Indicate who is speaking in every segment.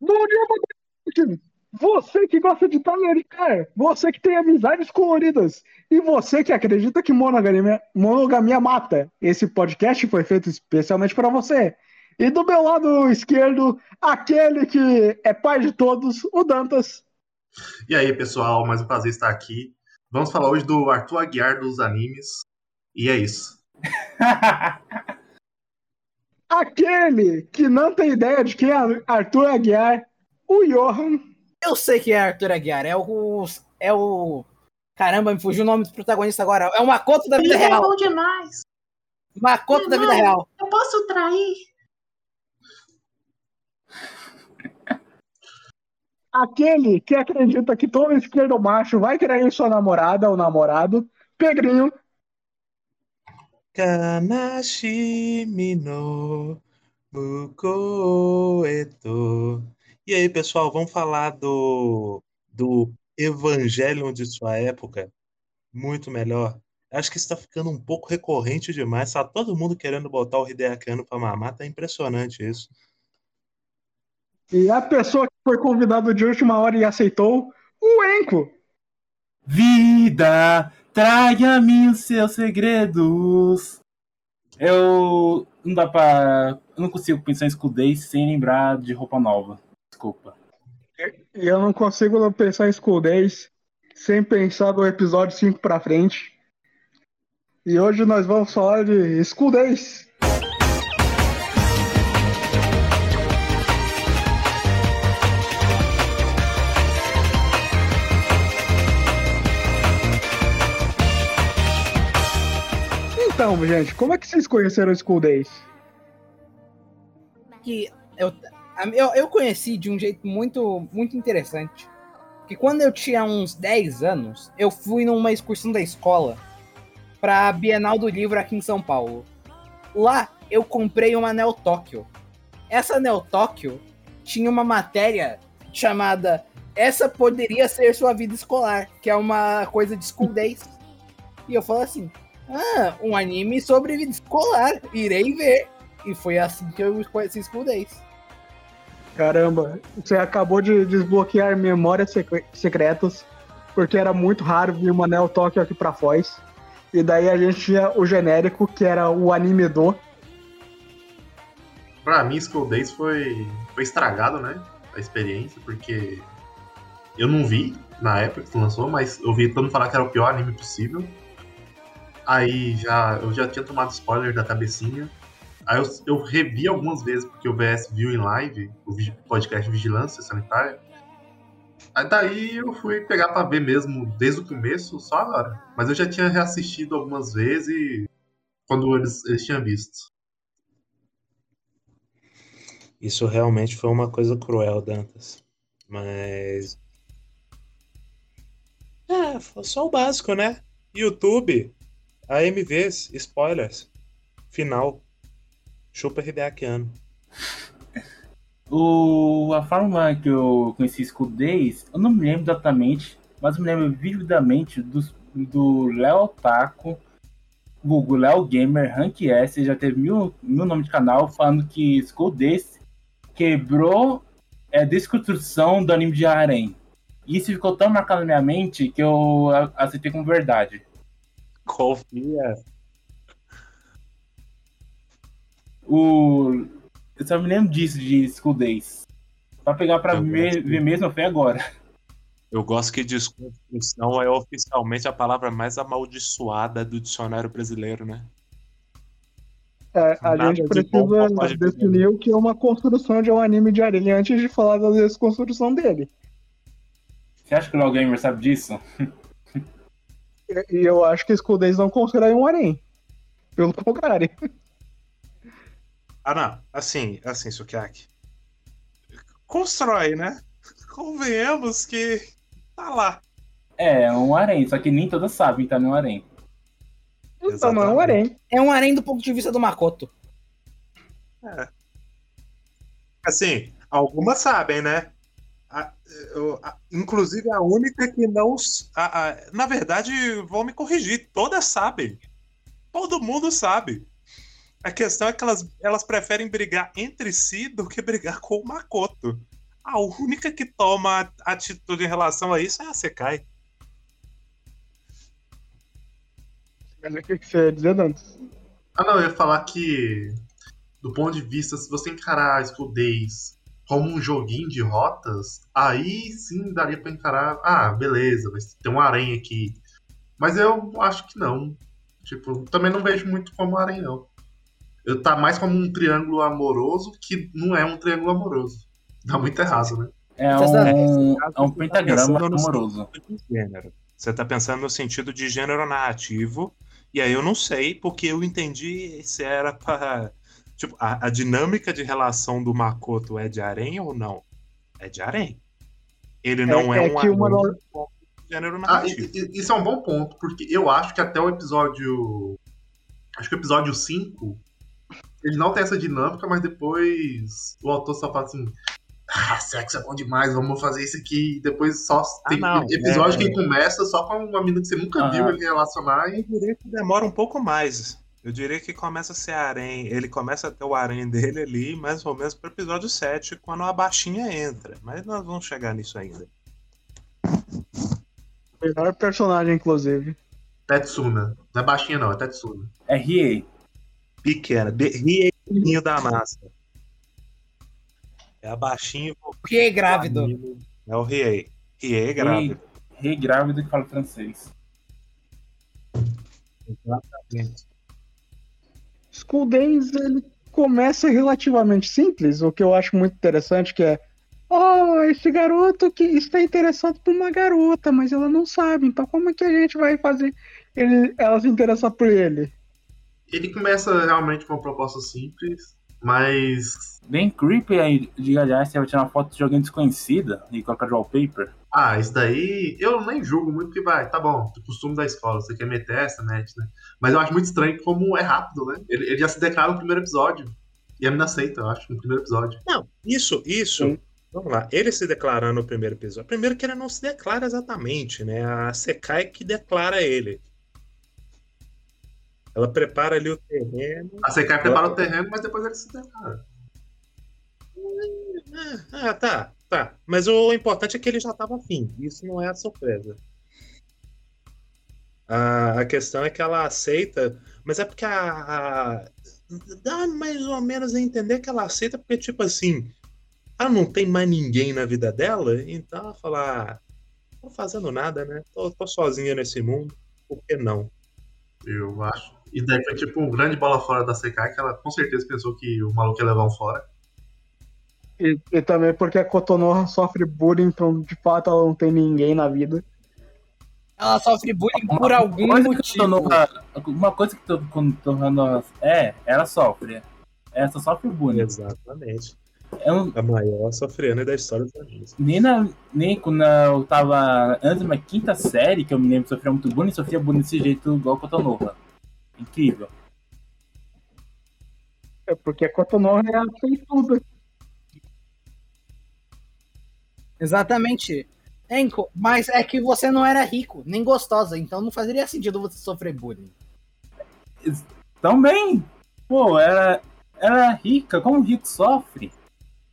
Speaker 1: Bom dia, boa noite. Você que gosta de talaricar, você que tem amizades coloridas e você que acredita que monogamia, monogamia mata. Esse podcast foi feito especialmente para você. E do meu lado esquerdo, aquele que é pai de todos, o Dantas.
Speaker 2: E aí, pessoal, mais um prazer estar aqui. Vamos falar hoje do Arthur Aguiar dos animes. E é isso.
Speaker 1: aquele que não tem ideia de quem é Arthur Aguiar, o Johan.
Speaker 3: Eu sei que é Arthur Aguiar, é o. É o. Caramba, me fugiu o nome do protagonista agora. É o Makoto da vida
Speaker 4: Ele
Speaker 3: real.
Speaker 4: é bom demais.
Speaker 3: Makoto da vida real.
Speaker 4: Eu posso trair?
Speaker 1: Aquele que acredita que todo esquerdo macho vai trair sua namorada ou namorado, Pedrinho.
Speaker 5: Kanashimi no Muko eto. E aí, pessoal, vamos falar do, do Evangelion de sua época? Muito melhor. Acho que está ficando um pouco recorrente demais. Tá todo mundo querendo botar o Hideaki Anno pra mamar. Tá impressionante isso.
Speaker 1: E a pessoa que foi convidado de última hora e aceitou, o Enco.
Speaker 6: Vida, traga-me os seus segredos. Eu não dá pra. Eu não consigo pensar em escudez sem lembrar de roupa nova. Desculpa.
Speaker 1: E eu não consigo pensar em Days sem pensar do episódio 5 pra frente. E hoje nós vamos falar de School Então, gente, como é que vocês conheceram o School Days?
Speaker 3: que eu, eu, eu conheci de um jeito muito, muito interessante. Que quando eu tinha uns 10 anos, eu fui numa excursão da escola pra Bienal do Livro aqui em São Paulo. Lá eu comprei uma Neo Tóquio. Essa Neo Tóquio tinha uma matéria chamada Essa poderia ser sua vida escolar, que é uma coisa de school days. E eu falei assim: Ah, um anime sobre vida escolar, irei ver. E foi assim que eu conheci School Days.
Speaker 1: Caramba, você acabou de desbloquear memórias secre- secretas, porque era muito raro vir uma Neo Tóquio aqui pra Foz. E daí a gente tinha o genérico, que era o anime do.
Speaker 2: Pra mim, Skull Days foi, foi estragado, né? A experiência, porque eu não vi na época que lançou, mas eu vi todo mundo falar que era o pior anime possível. Aí já, eu já tinha tomado spoiler da cabecinha. Aí eu, eu revi algumas vezes, porque o VS viu em live, o podcast Vigilância Sanitária. Aí daí eu fui pegar pra ver mesmo desde o começo, só agora. Mas eu já tinha reassistido algumas vezes quando eles, eles tinham visto.
Speaker 5: Isso realmente foi uma coisa cruel, Dantas. Mas. É, só o básico, né? YouTube, AMVs, spoilers. Final. Chupa Hideaki Anno.
Speaker 6: O, a forma que eu conheci escudez, eu não me lembro exatamente, mas me lembro vividamente do, do Léo Taco, Google Léo Gamer, Rank S, já teve mil, mil nome de canal falando que escudez quebrou a desconstrução do anime de Harem. Isso ficou tão marcado na minha mente que eu aceitei como verdade.
Speaker 5: Confia.
Speaker 6: O, eu só me lembro disso, de School Days. Pra pegar pra
Speaker 5: Eu
Speaker 6: ver,
Speaker 5: gosto.
Speaker 6: ver mesmo foi agora.
Speaker 5: Eu gosto que desconstrução é oficialmente a palavra mais amaldiçoada do dicionário brasileiro, né?
Speaker 1: É, a
Speaker 5: Nada
Speaker 1: gente
Speaker 5: de
Speaker 1: precisa
Speaker 5: vir.
Speaker 1: definir o que é uma construção de um anime de areia antes de falar da desconstrução dele.
Speaker 6: Você acha que o Léo Gamer sabe disso?
Speaker 1: E eu acho que Days não constrói um harém. Pelo contrário.
Speaker 5: Ah, não. Assim, assim, Sukiyaki. Constrói, né? Convenhamos que tá lá.
Speaker 6: É, é um harém, só que nem todas sabem que tá no harém.
Speaker 1: Então não é um harém.
Speaker 3: É um harém do ponto de vista do Makoto.
Speaker 5: Assim, algumas sabem, né? A- eu- a- inclusive a única que não. a- a- na verdade, vão me corrigir. Todas sabem. Todo mundo sabe. A questão é que elas, elas preferem brigar entre si do que brigar com o Makoto. A única que toma atitude em relação a isso é a Sekai.
Speaker 1: Mas o que você ia dizer, Dantas?
Speaker 2: Ah, não, eu ia falar que, do ponto de vista, se você encarar a Days como um joguinho de rotas, aí sim daria pra encarar. Ah, beleza, vai ter um harém aqui. Mas eu acho que não. Tipo, também não vejo muito como harém, não. Eu tá mais como um triângulo amoroso que não é um triângulo amoroso. Dá muito errado, né?
Speaker 6: É
Speaker 3: tá-
Speaker 6: um,
Speaker 5: caso,
Speaker 6: é um
Speaker 5: tá
Speaker 6: pentagrama
Speaker 5: no
Speaker 6: amoroso.
Speaker 5: gênero. Você tá pensando no sentido de gênero narrativo, e aí eu não sei, porque eu entendi se era para Tipo, a, a dinâmica de relação do Makoto é de harém ou não? É de harém. Ele não é,
Speaker 1: é
Speaker 5: um
Speaker 1: que uma
Speaker 5: harém
Speaker 1: das-
Speaker 5: de gênero
Speaker 2: Ah,
Speaker 5: narrativo.
Speaker 2: e- isso é um bom ponto, porque eu acho que até o episódio. Acho que o episódio 5. Ele não tem essa dinâmica, mas depois o autor só fala assim. Ah, sexo é bom demais, vamos fazer isso aqui. E depois só tem
Speaker 5: não,
Speaker 2: episódio
Speaker 5: é,
Speaker 2: que começa só com uma menina que você nunca
Speaker 6: Aham.
Speaker 2: viu ele relacionar e
Speaker 5: diria que demora um pouco mais. Eu diria que começa a ser harém. Ele começa a ter o harém dele ali, mais ou menos pro episódio 7, quando a baixinha entra. Mas nós vamos chegar nisso ainda.
Speaker 1: Melhor personagem, inclusive.
Speaker 2: Tetsuna. Não é baixinha, não, é Tetsuna.
Speaker 6: É Riei.
Speaker 5: Pequena. de- Rieirinho da massa. É a baixinha.
Speaker 3: Que é grávido.
Speaker 5: É o Riei. Riei grávido.
Speaker 6: Rei grávido que fala francês.
Speaker 5: Exatamente.
Speaker 1: School Days, ele começa relativamente simples, o que eu acho muito interessante, que é Oh, esse garoto que está interessado por uma garota, mas ela não sabe, então como é que a gente vai fazer ele, ela se interessar por ele?
Speaker 2: Ele começa realmente com uma proposta simples, mas.
Speaker 6: Bem creepy aí, de aliás, você vai tirar uma foto de alguém desconhecida e colocar de wallpaper.
Speaker 2: Ah, isso daí eu nem julgo muito, porque vai, tá bom, o costume da escola, você quer meter essa, mete, né? Mas eu acho muito estranho como é rápido, né? Ele, ele já se declara no primeiro episódio. E a mina aceita, eu acho, no primeiro episódio.
Speaker 5: Não, isso, isso.
Speaker 1: Sim.
Speaker 5: Vamos lá. Ele se declarando no primeiro episódio. Primeiro que ele não se declara exatamente, né? A Sekai que declara ele. Ela prepara ali o terreno.
Speaker 2: A Sekai prepara o terreno, mas depois ele se declara.
Speaker 5: Ah, tá, tá. Mas o importante é que ele já estava afim. Isso não é a surpresa. A, a questão é que ela aceita, mas é porque a, a- dá mais ou menos a entender que ela aceita porque tipo assim, ela não tem mais ninguém na vida dela, então ela fala, ah, tô fazendo nada, né? Tô, tô sozinha nesse mundo, por que não?
Speaker 2: Eu acho. E daí foi tipo um grande bola fora da Sekai, que ela com certeza pensou que o maluco ia levar um fora.
Speaker 1: E, e também porque a Kotonoha sofre bullying, então de fato ela não tem ninguém na vida.
Speaker 3: Ela sofre bullying por algum
Speaker 6: coisa que
Speaker 3: motivo.
Speaker 6: tornou- uma coisa que tornando. É, ela sofre. Ela só sofre bullying.
Speaker 5: Exatamente.
Speaker 6: Eu não-
Speaker 5: A maior sofrendo da história dos animes.
Speaker 6: nem, na, nem quando eu tava antes da minha quinta série, que eu me lembro que sofria muito bullying, sofria bullying desse jeito igual a Cotonova. Incrível.
Speaker 1: É porque a Kotonoha é a tudo.
Speaker 3: Exatamente. Enco, mas é que você não era rico, nem gostosa, então não fazeria sentido você sofrer bullying.
Speaker 6: Também, pô, ela, ela é rica, como o rico sofre?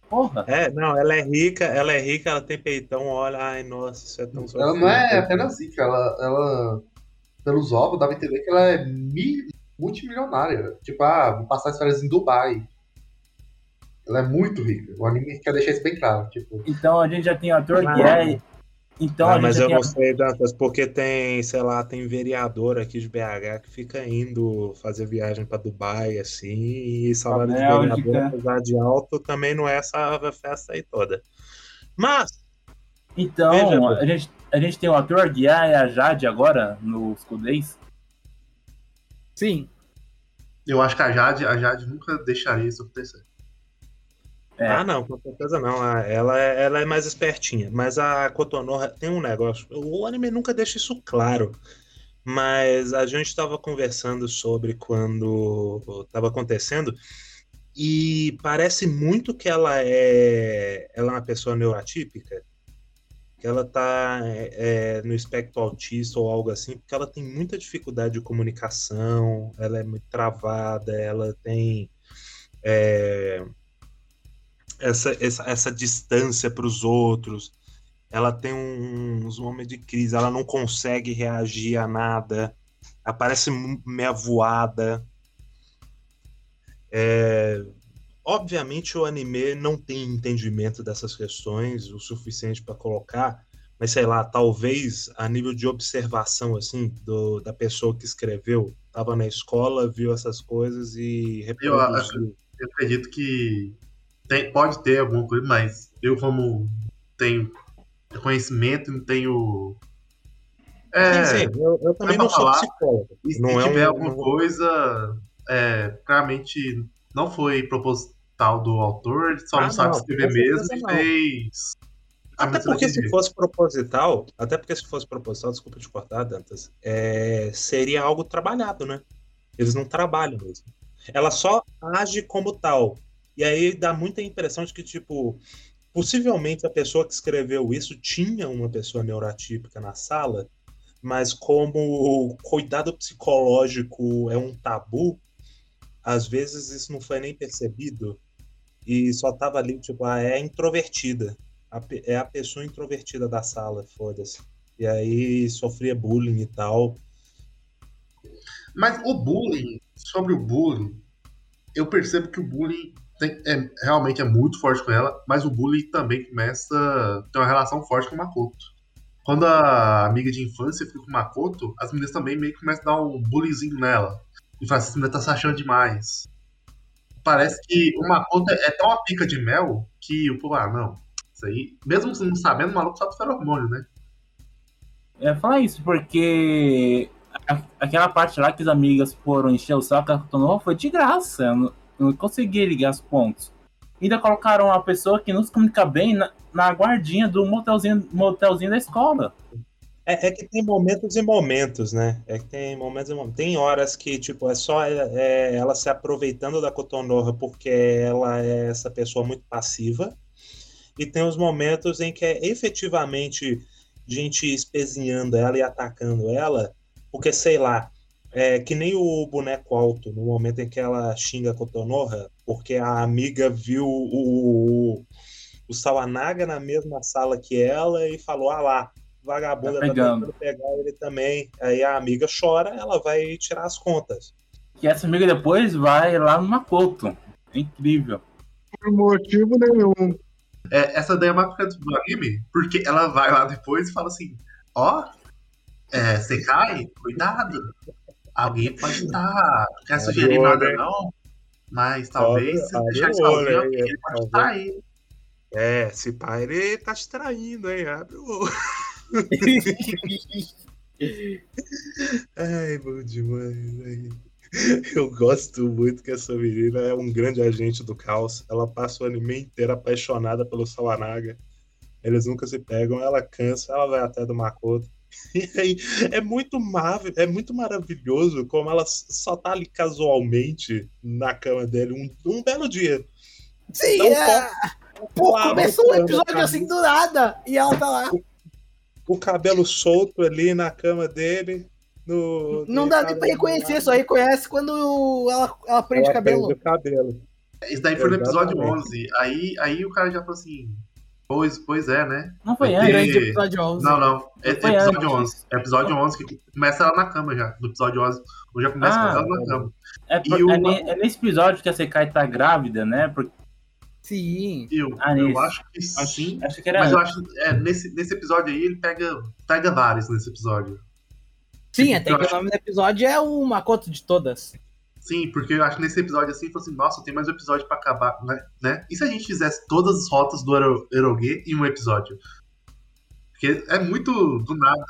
Speaker 6: Porra.
Speaker 5: É, não, ela é rica, ela é rica, ela tem peitão, olha, ai, nossa, isso é tão
Speaker 2: Ela não é apenas rica, ela, ela pelos ovos, dava a entender que ela é mi- multimilionária. Tipo, ah, vou passar as férias em Dubai. Ela é muito rica. O anime quer deixar isso bem claro. Tipo,
Speaker 6: Então a gente já tem o ator que é. Então
Speaker 5: Ah,
Speaker 6: a gente
Speaker 5: mas eu não sei, Dantas, porque tem, sei lá, tem vereador aqui de BH que fica indo fazer viagem pra Dubai, assim, e salário de vereador, apesar de alto, também não é essa festa aí toda. Mas,
Speaker 6: Então,
Speaker 5: Veja,
Speaker 6: a gente, a gente tem o ator Aguiar e a Jade agora no Escudez.
Speaker 3: Sim.
Speaker 2: eu acho que a Jade, a Jade nunca deixaria isso acontecer.
Speaker 6: É.
Speaker 5: ah, não, com certeza não. a- Ela é, ela é mais espertinha. Mas a Kotonoha tem um negócio. O anime nunca deixa isso claro. Mas a gente estava conversando sobre quando estava acontecendo. E parece muito que ela é, ela é uma pessoa neurotípica. Que ela tá é, no espectro autista ou algo assim, porque ela tem muita dificuldade de comunicação, ela é muito travada, ela tem. é, essa, essa, essa distância para os outros. Ela tem um- uns momentos de crise, ela não consegue reagir a nada. Aparece meia voada. É, obviamente o anime não tem entendimento dessas questões o suficiente para colocar, mas sei lá, talvez a nível de observação assim do, da pessoa que escreveu, estava na escola, viu essas coisas e reproduziu.
Speaker 2: Eu acredito que tem- pode ter alguma coisa, mas eu, como tenho conhecimento, não tenho. É,
Speaker 5: Sim, sim, eu, eu também
Speaker 2: pra
Speaker 5: não sou
Speaker 2: falar,
Speaker 5: psicólogo.
Speaker 2: e se
Speaker 5: não é
Speaker 2: tiver
Speaker 5: um-
Speaker 2: alguma coisa, é, claramente não foi proposital do autor, só
Speaker 5: Ah,
Speaker 2: não sabe
Speaker 5: não,
Speaker 2: escrever mesmo e fez.
Speaker 5: Até porque se fosse proposital, até porque se fosse proposital, desculpa te cortar, Dantas, é, seria algo trabalhado, né? Eles não trabalham mesmo. Ela só age como tal. E aí dá muita impressão de que, tipo, possivelmente a pessoa que escreveu isso tinha uma pessoa neurotípica na sala, mas como o cuidado psicológico é um tabu, às vezes isso não foi nem percebido e só tava ali, tipo, ah, é introvertida. A é a pessoa introvertida da sala, foda-se. E aí sofria bullying e tal.
Speaker 2: Mas o bullying, sobre o bullying, eu percebo que o bullying tem- é- realmente é muito forte com ela, mas o bullying também começa a ter uma relação forte com o Makoto. Quando a amiga de infância fica com o Makoto, as meninas também meio que começam a dar um bullyingzinho nela. E fala assim, menina tá se achando demais. Parece que o Makoto é tão a pica de mel que o povo, ah, não. Isso aí, mesmo não sabendo, o maluco solta feromônio, né?
Speaker 6: É falar isso, porque a- aquela parte lá que as amigas foram encher o saco Kotonoha foi de graça. Eu não, não consegui ligar os pontos. Ainda colocaram uma pessoa que não se comunica bem na, na guardinha do motelzinho, motelzinho da escola.
Speaker 5: É, é que tem momentos e momentos, né? É que tem momentos e momentos. Tem horas que, tipo, é só é, é, ela se aproveitando da Kotonoha porque ela é essa pessoa muito passiva. E tem os momentos em que é efetivamente gente espezinhando ela e atacando ela, porque, sei lá, é que nem o boneco alto, no momento em que ela xinga a Kotonoha, porque a amiga viu o, o Sawanaga na mesma sala que ela e falou, ah lá, vagabunda
Speaker 6: Tá
Speaker 5: tá
Speaker 6: pegando.
Speaker 5: tentando pegar ele também. Aí a amiga chora, ela vai tirar as contas.
Speaker 6: Que essa amiga depois vai lá no Makoto. É incrível.
Speaker 1: Por motivo nenhum.
Speaker 2: É, essa daí é uma coisa do anime, porque ela vai lá depois e fala assim: Ó, é, você cai, cuidado. Alguém pode estar. Não quer sugerir nada, não. Mas talvez se deixar alguém, ele pode
Speaker 5: Abre-
Speaker 2: trair.
Speaker 5: É, esse pai ele tá te traindo, hein? Abre o olho. Ai, bom demais. ai. Eu gosto muito que essa menina é um grande agente do caos. Ela passa o anime inteiro apaixonada pelo Sawanaga. Eles nunca se pegam, ela cansa, ela vai até do Makoto. E aí, é muito, mar... é muito maravilhoso como ela só tá ali casualmente na cama dele um, um belo dia.
Speaker 3: Sim,
Speaker 5: um
Speaker 3: é. Pô, começou
Speaker 5: botando
Speaker 3: episódio assim do nada. E ela tá lá.
Speaker 5: O cabelo solto ali na cama dele. No,
Speaker 3: Não dá nem pra reconhecer, só reconhece quando ela, ela prende
Speaker 5: Ela
Speaker 3: cabelo.
Speaker 5: prende o cabelo.
Speaker 2: Isso daí foi no episódio
Speaker 5: Exatamente.
Speaker 2: 11. Aí, aí o cara já falou assim: Pois, pois é, né?
Speaker 6: Não foi
Speaker 2: ter-
Speaker 6: antes.
Speaker 3: O episódio 11.
Speaker 2: Não, não. É,
Speaker 6: Foi
Speaker 2: episódio
Speaker 6: antes.
Speaker 2: 11. É episódio 11 que começa ela na cama já. No episódio 11. Eu já começa
Speaker 6: Ah,
Speaker 2: com ela na cama.
Speaker 6: É, por-
Speaker 2: o-
Speaker 6: é ne- é nesse episódio que a Sekai tá grávida, né? Porque,
Speaker 3: Sim.
Speaker 2: Eu,
Speaker 6: Ah,
Speaker 2: eu acho que sim.
Speaker 6: acho que era
Speaker 2: Mas eu acho é, nesse, nesse episódio aí ele pega, pega vários nesse episódio.
Speaker 3: Sim, até
Speaker 2: Eu
Speaker 3: que o
Speaker 2: acho-
Speaker 3: nome do episódio é o Makoto de todas.
Speaker 2: Sim, porque eu acho que nesse episódio assim, falou assim, nossa, tem mais um episódio pra acabar, né? né? E se a gente fizesse todas as rotas do Ero- Eroge em um episódio? Porque é muito do nada.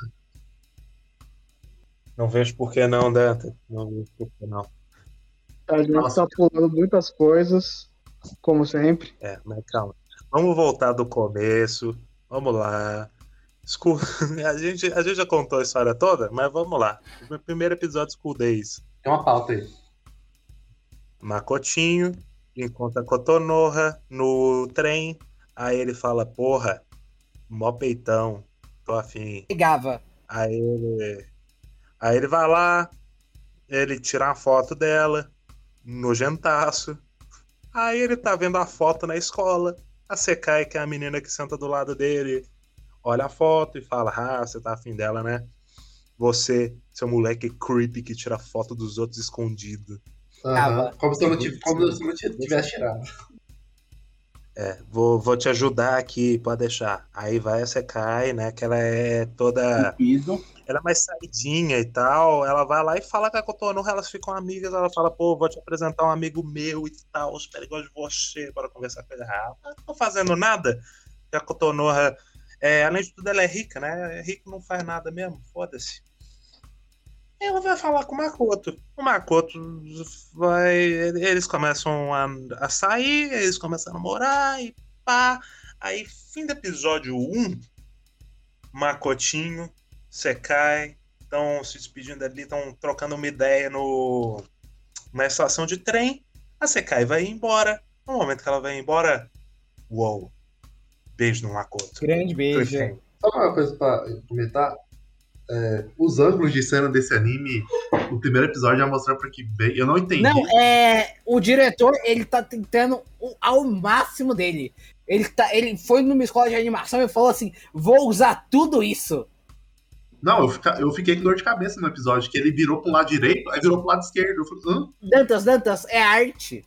Speaker 5: Não vejo por que não, Danta. Não vejo por que não.
Speaker 1: A gente
Speaker 2: Nossa.
Speaker 1: tá pulando muitas coisas, como sempre.
Speaker 5: É, mas calma. Vamos voltar do começo. Vamos lá. School... A, gente, a gente já contou a história toda, mas vamos lá. O primeiro episódio School Days.
Speaker 2: Tem uma pauta aí.
Speaker 5: Makotinho encontra Kotonoha no trem. Aí ele fala, porra, mó peitão, tô afim.
Speaker 3: Pegava.
Speaker 5: Aí ele, aí ele vai lá, ele tira uma foto dela, nojentaço. Aí ele tá vendo a foto na escola. A Sekai, que é a menina que senta do lado dele, olha a foto e fala: Ah, você tá afim dela, né? Você, seu moleque creepy que tira foto dos outros escondido.
Speaker 2: Aham. Como se eu não tivesse, como se eu não tivesse tirado.
Speaker 5: É, vou, vou te ajudar aqui, pode deixar. Aí vai a Sekai, né? Que ela é toda.
Speaker 6: Cupido.
Speaker 5: Ela é mais saidinha e tal. Ela vai lá e fala com a Kotonoha, elas ficam amigas. Ela fala, pô, vou te apresentar um amigo meu e tal. Os perigos de você para conversar com ele. Ah, não tô fazendo nada. E a Kotonoha, é, além de tudo, ela é rica, né? Rico não faz nada mesmo, foda-se. Ela vai falar com o Makoto. O Makoto vai. Eles começam a, a sair, eles começam a namorar e pá. Aí, fim do episódio 1, Makotinho, Sekai estão se despedindo ali, estão trocando uma ideia no, na estação de trem. A Sekai vai embora. No momento que ela vai embora, uou! Beijo no Makoto.
Speaker 3: Grande beijo.
Speaker 2: Só uma coisa pra comentar. É, os ângulos de cena desse anime, o primeiro episódio já mostrou porque bem. Eu não entendi.
Speaker 3: Não, é. O diretor, ele tá tentando o- ao máximo dele. Ele, tá, ele foi numa escola de animação e falou assim: vou usar tudo isso.
Speaker 2: Não, eu, fica- eu fiquei com dor de cabeça no episódio, que ele virou pro lado direito, aí virou pro lado esquerdo. Eu falei?
Speaker 3: Dantas, Dantas, é arte.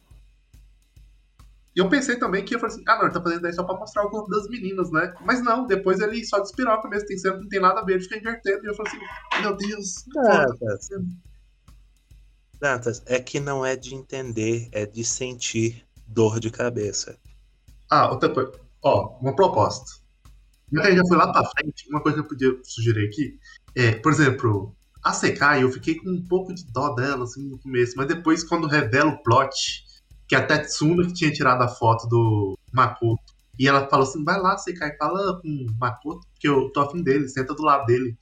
Speaker 2: E eu pensei também que eu falei assim, ah, não, ele tá fazendo isso só pra mostrar o corpo das meninas, né? Mas não, depois ele só despiroca mesmo, tem cena que não tem nada a ver, ele fica invertendo. E eu falei assim, meu Deus.
Speaker 5: Dantas. Dantas, é que não é de entender, é de sentir dor de cabeça.
Speaker 2: Ah, outra coisa. Ó, uma proposta. Já que já foi lá pra frente, uma coisa que eu podia sugerir aqui é, por exemplo, a Sekai, eu fiquei com um pouco de dó dela, assim, no começo, mas depois, quando revela o plot, que a Tetsuna que tinha tirado a foto do Makoto, e ela falou assim: vai lá, Sekai, fala com o Makoto, que eu tô afim dele, senta do lado dele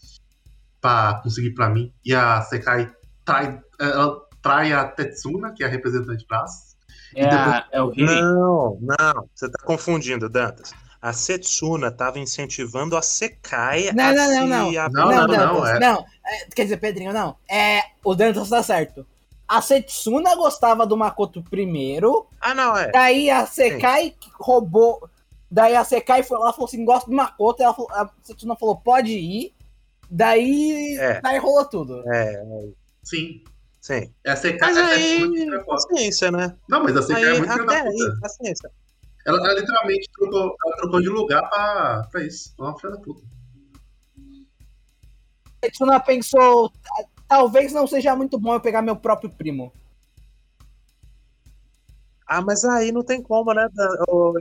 Speaker 2: pra conseguir pra mim. E a Sekai trai, ela trai a Tetsuna, que é a representante braço.
Speaker 6: É, a- é o.
Speaker 5: Não, não, você tá confundindo, Dantas. A Setsuna tava incentivando a Sekai
Speaker 3: Não,
Speaker 5: a
Speaker 3: não, não,
Speaker 5: se
Speaker 3: não.
Speaker 2: Não, não, não,
Speaker 3: Dantas,
Speaker 2: é.
Speaker 3: não. É, quer dizer, Pedrinho, não. É, o Dantas tá certo. A Setsuna gostava do Makoto primeiro,
Speaker 5: Ah, não, é.
Speaker 3: daí a Sekai roubou. Daí a Sekai foi lá e falou assim: gosto do Makoto. Ela falou- a Setsuna falou: pode ir. Daí,
Speaker 5: É.
Speaker 3: daí rolou tudo.
Speaker 5: É,
Speaker 2: Sim.
Speaker 5: sim.
Speaker 2: É a Sekai,
Speaker 5: Mas aí,
Speaker 2: foto.
Speaker 5: paciência, né?
Speaker 2: Não, mas a Sekai é
Speaker 5: Aí,
Speaker 2: muito filha
Speaker 5: até aí, paciência.
Speaker 2: Ela, ela literalmente trocou, ela trocou de lugar pra, pra isso. É uma filha da puta.
Speaker 3: A Setsuna pensou: "Ah, talvez não seja muito bom eu pegar meu próprio primo.
Speaker 5: Ah, mas aí não tem como, né,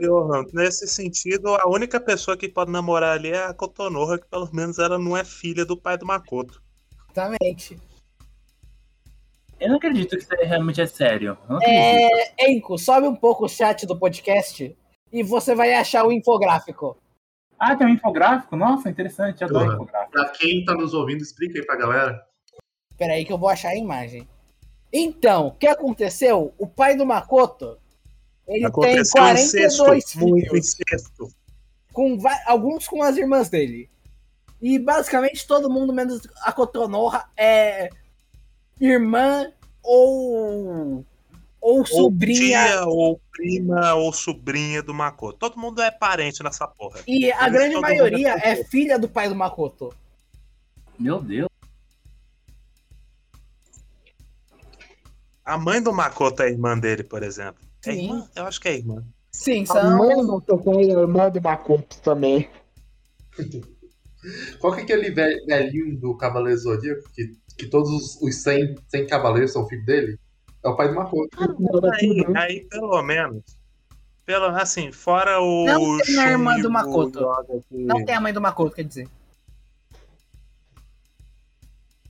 Speaker 5: Johan? Nesse sentido, a única pessoa que pode namorar ali é a Kotonoha, que pelo menos ela não é filha do pai do Makoto.
Speaker 3: Exatamente.
Speaker 6: Eu não acredito que isso aí realmente é sério.
Speaker 3: É, Enco, sobe um pouco o chat do podcast e você vai achar o infográfico.
Speaker 6: Ah, tem um infográfico? Nossa, interessante. Eu adoro
Speaker 2: Porra.
Speaker 6: infográfico.
Speaker 2: Pra quem tá nos ouvindo, explica aí pra galera.
Speaker 3: Pera aí que eu vou achar a imagem. Então, o que aconteceu? O pai do Makoto, ele tem
Speaker 5: Aconteceu
Speaker 3: 42
Speaker 5: incesto, muito
Speaker 3: filhos,
Speaker 5: incesto.
Speaker 3: com alguns com as irmãs dele. E basicamente todo mundo, menos a Kotonoha, é irmã ou, ou
Speaker 5: Ou
Speaker 3: sobrinha.
Speaker 5: tia, ou prima, ou sobrinha do Makoto. Todo mundo é parente nessa porra.
Speaker 3: E a grande
Speaker 5: mundo
Speaker 3: maioria
Speaker 5: é
Speaker 3: é filha do pai do Makoto.
Speaker 6: Meu Deus.
Speaker 5: A mãe do Makoto é irmã dele, por exemplo. É
Speaker 3: Sim.
Speaker 5: irmã? Eu acho que é irmã.
Speaker 3: Sim,
Speaker 1: A
Speaker 3: são.
Speaker 1: mãe do Tocão é irmã do Makoto também.
Speaker 2: Qual que é aquele ve- velhinho do Cavaleiro Zodíaco que, que todos os- os 100, 100 cavaleiros são filhos dele? É o pai do Makoto.
Speaker 5: Aí, aí pelo menos. Pelo, assim, fora o.
Speaker 3: Não tem a irmã do Makoto. Não tem a mãe do Makoto, quer dizer.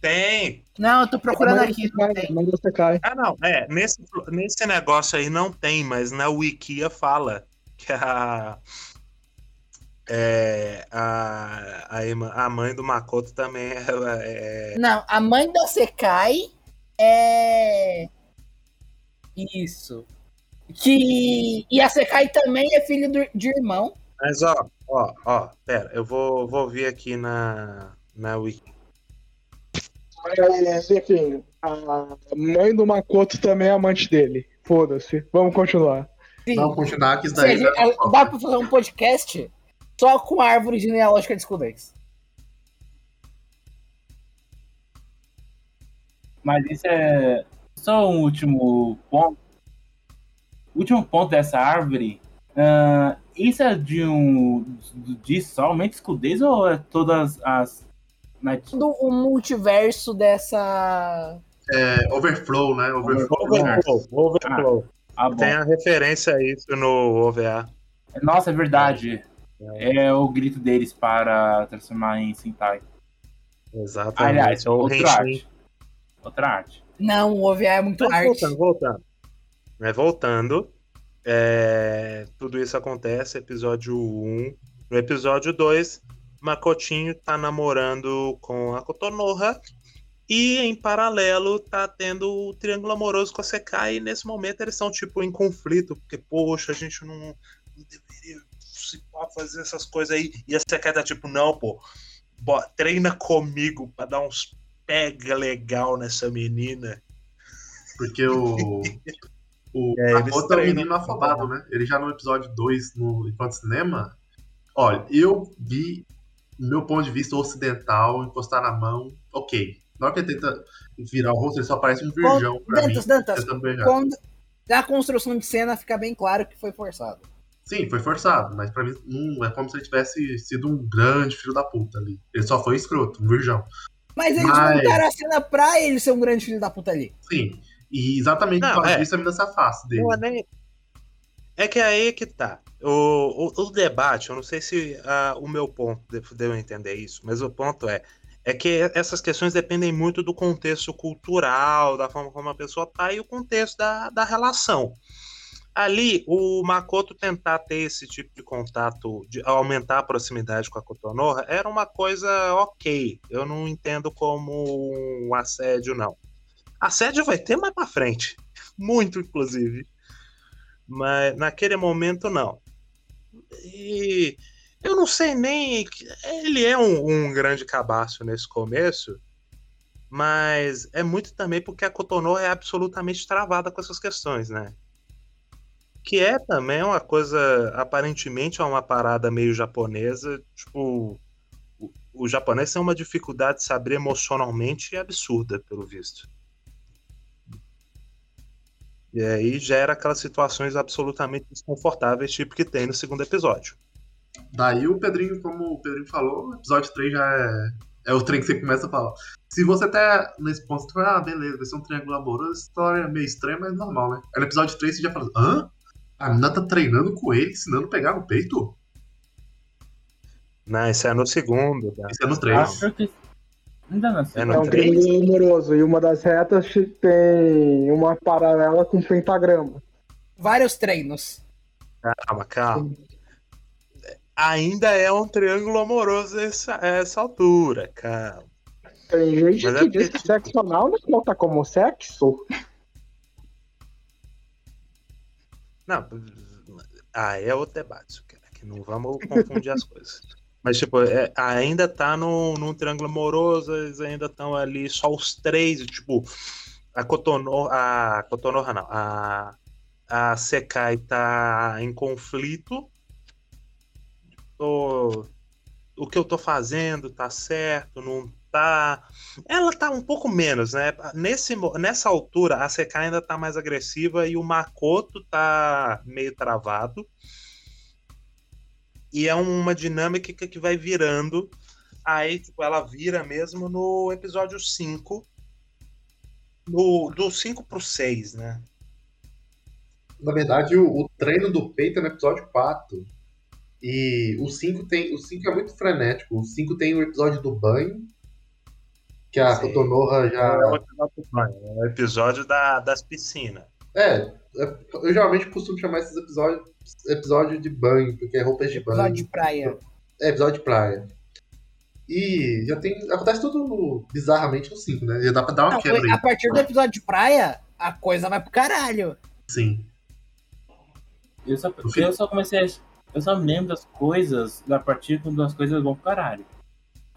Speaker 5: Tem.
Speaker 3: Não, eu tô procurando aqui. Não
Speaker 1: do Sekai.
Speaker 5: Ah, não. É, nesse, nesse negócio aí não tem, mas na Wikia fala que a. É, a, a, irmã- a mãe do Makoto também é, é-
Speaker 3: Não, a mãe da Sekai é. Isso. Que. E a Sekai também é filha do- de irmão.
Speaker 5: Mas ó, ó, ó, pera, eu vou, vou vir aqui na, na Wiki.
Speaker 1: Mas, enfim, a mãe do Makoto também é amante dele. Foda-se. Vamos continuar.
Speaker 3: Sim.
Speaker 2: Não, continuar que isso daí. já-
Speaker 3: dá pra fazer um podcast só com a árvore genealógica de escudez.
Speaker 6: Mas isso é só um último ponto. O último ponto dessa árvore. ah, isso é de um. de somente escudez ou é todas as. Na-
Speaker 3: Do o multiverso dessa.
Speaker 2: É, overflow, né? Overflow.
Speaker 5: Overflow, overflow.
Speaker 6: Ah, bom.
Speaker 5: Tem a referência a isso no OVA.
Speaker 6: Nossa, é verdade. É o grito deles para transformar em Sentai.
Speaker 5: Exatamente.
Speaker 6: Aliás,
Speaker 5: é o
Speaker 6: outra
Speaker 5: Henshin.
Speaker 6: arte. Outra arte.
Speaker 3: Não, o OVA é muito
Speaker 5: Mas
Speaker 3: arte.
Speaker 5: voltando, voltando. Mas voltando, é, tudo isso acontece, episódio 1. No episódio 2, Makotinho tá namorando com a Kotonoha e em paralelo tá tendo o triângulo amoroso com a Sekai e nesse momento eles estão tipo em conflito, porque poxa, a gente não, não deveria se pá, fazer essas coisas aí. E a Sekai tá tipo, não, pô, bo- treina comigo pra dar uns pega legal nessa menina.
Speaker 2: Porque o. O
Speaker 5: É,
Speaker 2: Makoto é um menino afobado, né? Ele já no episódio 2, no Enquanto Cinema. Olha, eu vi, do meu ponto de vista ocidental, encostar na mão, ok. Na hora que ele tenta virar o rosto, ele só parece um virgão pra
Speaker 3: Dantas,
Speaker 2: mim.
Speaker 3: Dantas,
Speaker 2: Tentando beijar.
Speaker 3: quando na construção de cena fica bem claro que foi forçado.
Speaker 2: Sim, foi forçado, mas pra mim não é como se ele tivesse sido um grande filho da puta ali. Ele só foi escroto, um virgão.
Speaker 3: Mas eles
Speaker 2: Mas-
Speaker 3: montaram a cena pra ele ser um grande filho da puta ali.
Speaker 2: Sim. E exatamente
Speaker 5: Não,
Speaker 2: por causa
Speaker 5: é.
Speaker 2: disso a menina se afasta dele.
Speaker 5: Não é nem- É que aí que tá. O, o, o debate, eu não sei se ah, o meu ponto de- deu a entender isso, mas o ponto é, é que essas questões dependem muito do contexto cultural, da forma como a pessoa tá e o contexto da, da relação. Ali, o Makoto tentar ter esse tipo de contato, de aumentar a proximidade com a Kotonoha, era uma coisa ok. Eu não entendo como um assédio, não. Assédio vai ter mais pra frente. Muito, inclusive. Mas naquele momento, não. E eu não sei nem. Ele é um, um grande cabaço nesse começo, mas é muito também porque a Cotonou é absolutamente travada com essas questões, né? Que é também uma coisa, aparentemente é uma parada meio japonesa, tipo. o- O japonês tem uma dificuldade de se abrir emocionalmente absurda, pelo visto. E aí gera aquelas situações absolutamente desconfortáveis, tipo que tem no segundo episódio.
Speaker 2: Daí o Pedrinho, como o Pedrinho falou, o episódio 3 já é, é o trem que você começa a falar. Se você tá nesse ponto, você fala, ah, beleza, vai ser um triângulo amoroso, essa história é meio estranha, mas normal, né? Aí no episódio 3 você já fala, hã? A menina tá treinando com ele, ensinando a pegar no peito?
Speaker 5: Não, isso é no segundo.
Speaker 2: Isso é no 3.
Speaker 6: Acho que. Ainda não sei.
Speaker 5: É
Speaker 1: É um
Speaker 5: três?
Speaker 1: triângulo amoroso. E uma das retas tem uma paralela com pentagrama.
Speaker 3: Vários treinos.
Speaker 5: Calma, calma. Ainda é um triângulo amoroso essa, essa altura, calma.
Speaker 1: Tem gente
Speaker 5: Mas é
Speaker 1: que diz
Speaker 5: porque-
Speaker 1: que sexo anal não conta como sexo.
Speaker 5: Não, ah, é outro debate, cara, que não vamos confundir as coisas. Mas, tipo, é, ainda tá no, num triângulo amoroso, eles ainda estão ali, só os três, tipo, a Cotonou, a Cotonoha não, a, a Sekai tá em conflito, Tô- o que eu tô fazendo tá certo, não tá. Ela tá um pouco menos, né? Nesse, nessa altura, a Sekai ainda tá mais agressiva e o Makoto tá meio travado. E é uma dinâmica que, que vai virando. Aí, tipo, ela vira mesmo no episódio 5. No, do 5 pro 6, né?
Speaker 2: Na verdade, o, o treino do peito é no episódio 4. E o 5 tem. O 5 é muito frenético. O 5 tem o episódio do banho. Que a. Kotonoha já.
Speaker 5: É o episódio, do banho, é o episódio da, das piscinas.
Speaker 2: É, eu geralmente costumo chamar esses episódios episódio de banho, porque é roupas de banho.
Speaker 3: Episódio de praia.
Speaker 2: É, episódio de praia. E já tem. Acontece tudo bizarramente no 5, né? Já dá pra dar uma
Speaker 3: Não,
Speaker 2: quebra aí.
Speaker 3: a partir do episódio de praia, a coisa vai pro caralho.
Speaker 2: Sim.
Speaker 6: Eu só, eu só comecei a. Eu só me lembro das coisas a partir quando as coisas vão pro caralho.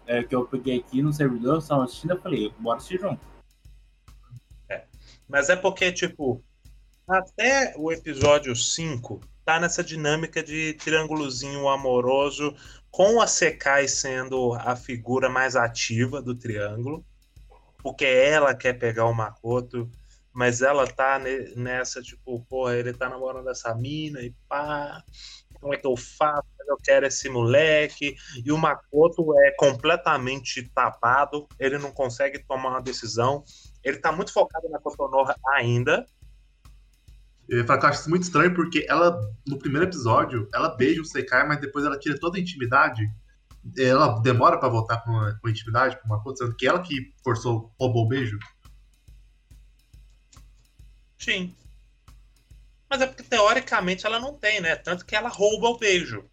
Speaker 6: É que eu peguei aqui no servidor, só assistindo, eu falei, bora assistir junto.
Speaker 5: Mas é porque, tipo, até o episódio 5 tá nessa dinâmica de triângulozinho amoroso, com a Sekai sendo a figura mais ativa do triângulo, porque ela quer pegar o Makoto, mas ela tá ne- nessa, tipo, porra, ele tá namorando essa mina e pá, como é que eu faço? Eu quero esse moleque. E o Makoto é completamente tapado, ele não consegue tomar uma decisão. Ele tá muito focado na Kotonoha ainda,
Speaker 2: Eu ia falar que eu acho isso muito estranho porque ela, no primeiro episódio, ela beija o Sekai, mas depois ela tira toda a intimidade. Ela demora pra voltar com a, com intimidade, com uma coisa, sendo que ela que forçou, roubou o beijo.
Speaker 5: Sim. Mas é porque teoricamente ela não tem, né? Tanto que ela rouba o beijo.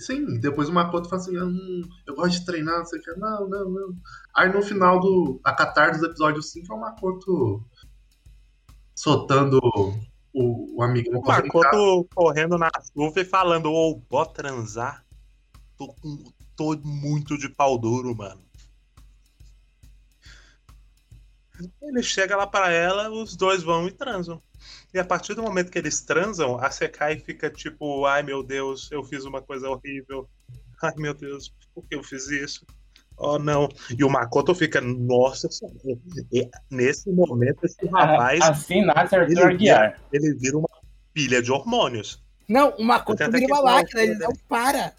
Speaker 2: Sim, depois o Makoto fala assim, hum, eu gosto de treinar, não sei o que. Não, não, não. Aí no final do. A catarse do episódio 5 é o Makoto soltando o, o amigo não
Speaker 5: O
Speaker 2: consegue entrar.
Speaker 5: Makoto correndo na chuva e falando, ô, bota transar. Tô, com, tô muito de pau duro, mano. Ele chega lá pra ela, os dois vão e transam. E a partir do momento que eles transam, a Sekai fica tipo, ai meu Deus, eu fiz uma coisa horrível. Ai meu Deus, por que eu fiz isso? Oh não. E o Makoto fica, nossa senhora. E nesse momento, esse rapaz,
Speaker 6: Assim nasce Arthur
Speaker 5: ele-
Speaker 6: Aguiar.
Speaker 5: ele vira uma pilha de hormônios.
Speaker 3: Não, o Makoto vira
Speaker 5: que
Speaker 3: uma máquina, ele não para.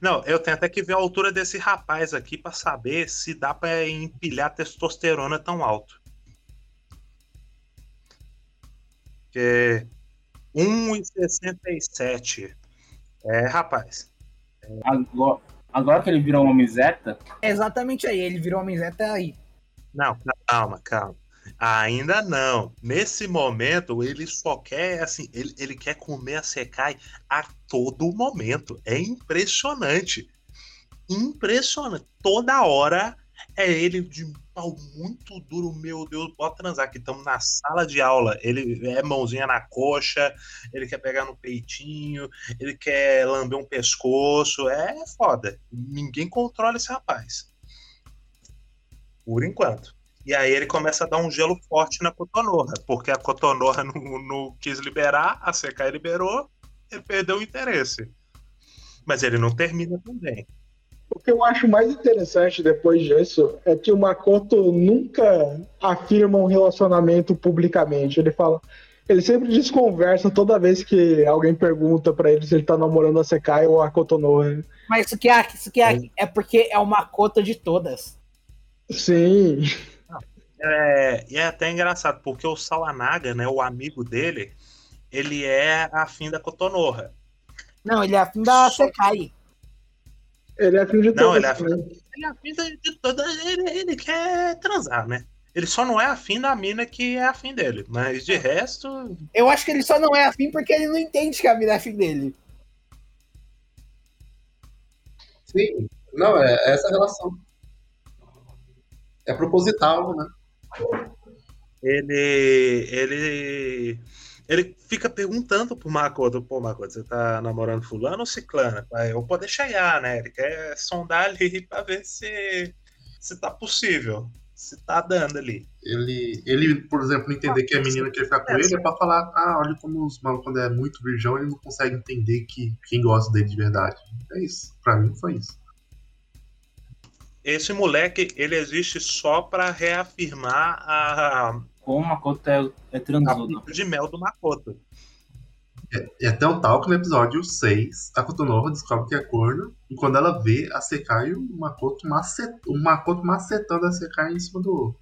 Speaker 5: Não, eu tenho até que ver a altura desse rapaz aqui pra saber se dá pra empilhar testosterona tão alto. Que 1,67. É, rapaz.
Speaker 6: Agora, agora que ele virou uma miseta,
Speaker 3: É exatamente aí, ele virou uma miseta aí.
Speaker 5: Não, calma, calma. Ainda não. Nesse momento, ele só quer, assim, ele, ele quer comer a Sekai a todo momento. É impressionante. Impressionante. Toda hora é ele de pau muito duro, meu Deus, bota transar. Aqui estamos na sala de aula. Ele é mãozinha na coxa, ele quer pegar no peitinho, ele quer lamber um pescoço. É foda. Ninguém controla esse rapaz. Por enquanto. E aí ele começa a dar um gelo forte na Cotonorra, porque a Cotonorra não, não quis liberar, a Sekai liberou, ele perdeu o interesse. Mas ele não termina também.
Speaker 1: O que eu acho mais interessante depois disso é que o Makoto nunca afirma um relacionamento publicamente. Ele fala. Ele sempre desconversa toda vez que alguém pergunta pra ele se ele tá namorando a Sekai ou a Kotonoha.
Speaker 3: Mas isso que é, isso que é, é porque é o Makoto de todas.
Speaker 1: Sim.
Speaker 5: É, e é até engraçado, porque o Sawanaga, né, o amigo dele, ele é afim da Cotonorra.
Speaker 3: Não, ele é afim da
Speaker 5: Só-
Speaker 3: Sekai.
Speaker 1: Ele é filho de
Speaker 5: Não,
Speaker 1: todas.
Speaker 5: ele é
Speaker 1: também.
Speaker 5: Ele é afim de, de toda. Ele, ele quer transar, né? Ele só não é afim da mina que é afim dele. Mas de resto,
Speaker 3: Eu acho que ele só não é afim porque ele não entende que a mina é afim dele.
Speaker 2: Sim, não, é, é essa relação. É proposital, né?
Speaker 5: ele. ele. Ele fica perguntando pro Makoto, pô, Makoto, você tá namorando fulano ou ciclana? Pra eu poder chegar, né? Ele quer sondar ali pra ver se, se tá possível, se tá dando ali.
Speaker 2: Ele, ele, por exemplo, entender que a menina quer ficar com ele é pra falar, ah, olha como os malucos, quando é muito virgão, ele não consegue entender que quem gosta dele de verdade. É isso. Pra mim foi isso.
Speaker 5: Esse moleque, ele existe só pra reafirmar a,
Speaker 6: como o Makoto é, é transudo.
Speaker 5: de mel do Makoto.
Speaker 2: E até o tal que no episódio 6, a Kotonoha descobre que é corno, e quando ela vê a Sekai, o Makoto, macet... o Makoto macetando a Sekai em cima do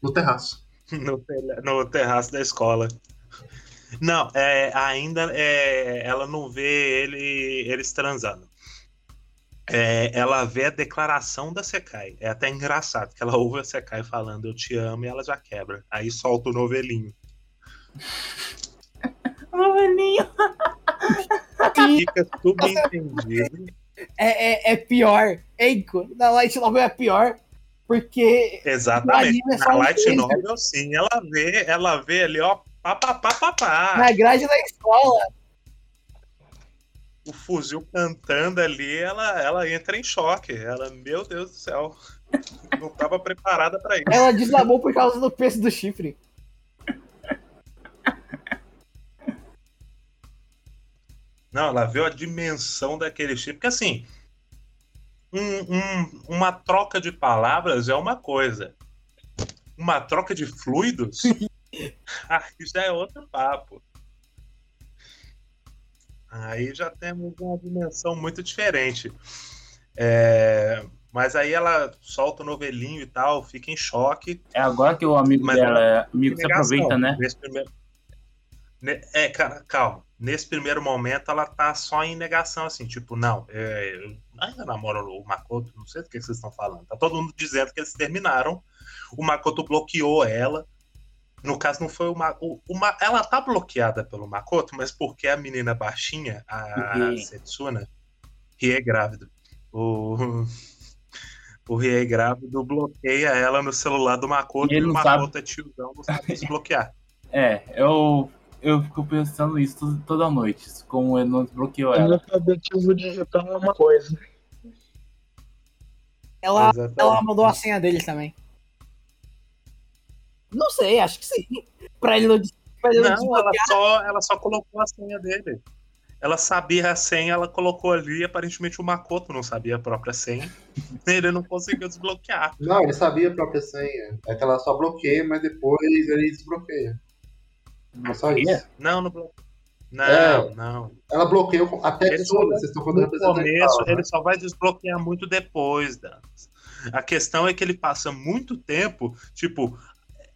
Speaker 2: no terraço.
Speaker 5: no, telha- no terraço da escola. Não, é, ainda é, ela não vê ele, eles transando. É, ela vê a declaração da Sekai. É até engraçado que ela ouve a Sekai falando eu te amo e ela já quebra. Aí solta o novelinho.
Speaker 6: Novelinho.
Speaker 5: Fica subentendido.
Speaker 3: É, é, é pior. Enco, na Light Novel é pior. Porque
Speaker 5: Exatamente.
Speaker 3: é
Speaker 5: Na
Speaker 3: um
Speaker 5: Light
Speaker 3: texto.
Speaker 5: Novel, sim, ela vê, ela vê ali, ó, pá, pá, pá, pá, pá.
Speaker 3: na grade da escola,
Speaker 5: o fuzil cantando ali, ela, ela entra em choque. Ela, meu Deus do céu. Não tava preparada pra isso.
Speaker 3: Ela desabou por causa do peso do chifre.
Speaker 5: Não, ela viu a dimensão daquele chip. Porque assim, um- um- uma troca de palavras é uma coisa. Uma troca de fluidos aí já é outro papo. Aí já temos uma dimensão muito diferente. É, mas aí ela solta o novelinho e tal, fica em choque.
Speaker 6: É agora que o amigo
Speaker 5: Mas
Speaker 6: dela, é amigo se aproveita, né?
Speaker 5: Nesse primeiro... É, cara, calma. Nesse primeiro momento, ela tá só em negação, assim, tipo, não, é, eu ainda namoro o Makoto, não sei do que vocês estão falando. Tá todo mundo dizendo que eles terminaram. O Makoto bloqueou ela. No caso, não foi o, Ma... o, o Ma- Ela tá bloqueada pelo Makoto, mas porque a menina baixinha, a
Speaker 6: Rie.
Speaker 5: Setsuna, Rie é grávido. O. O Rie grávido bloqueia ela no celular do Makoto
Speaker 6: E
Speaker 5: e, o
Speaker 6: não
Speaker 5: Makoto é tiozão, não sabe desbloquear.
Speaker 6: É, eu, eu fico pensando isso todo- toda noite, como ele não desbloqueou ela.
Speaker 1: Analfabetismo digital é uma coisa.
Speaker 3: Ela,
Speaker 5: Exatamente.
Speaker 3: ela mudou a senha dele também. Não sei, acho que sim. Pra ele não, des- pra ele não
Speaker 5: Não, ela só, ela só colocou a senha dele. Ela sabia a senha, ela colocou ali, e aparentemente o Makoto não sabia a própria senha. Ele não conseguiu desbloquear.
Speaker 2: Não, ele sabia a própria senha. É que ela só bloqueia, mas depois ele desbloqueia. É só isso.
Speaker 5: Não, não bloqueou. Não,
Speaker 2: É.
Speaker 5: não.
Speaker 2: Ela bloqueia com- até
Speaker 5: Ele só,
Speaker 2: vocês estão falando
Speaker 5: no começo,
Speaker 2: né?
Speaker 5: ele só vai desbloquear muito depois, Danas. A questão é que ele passa muito tempo, tipo,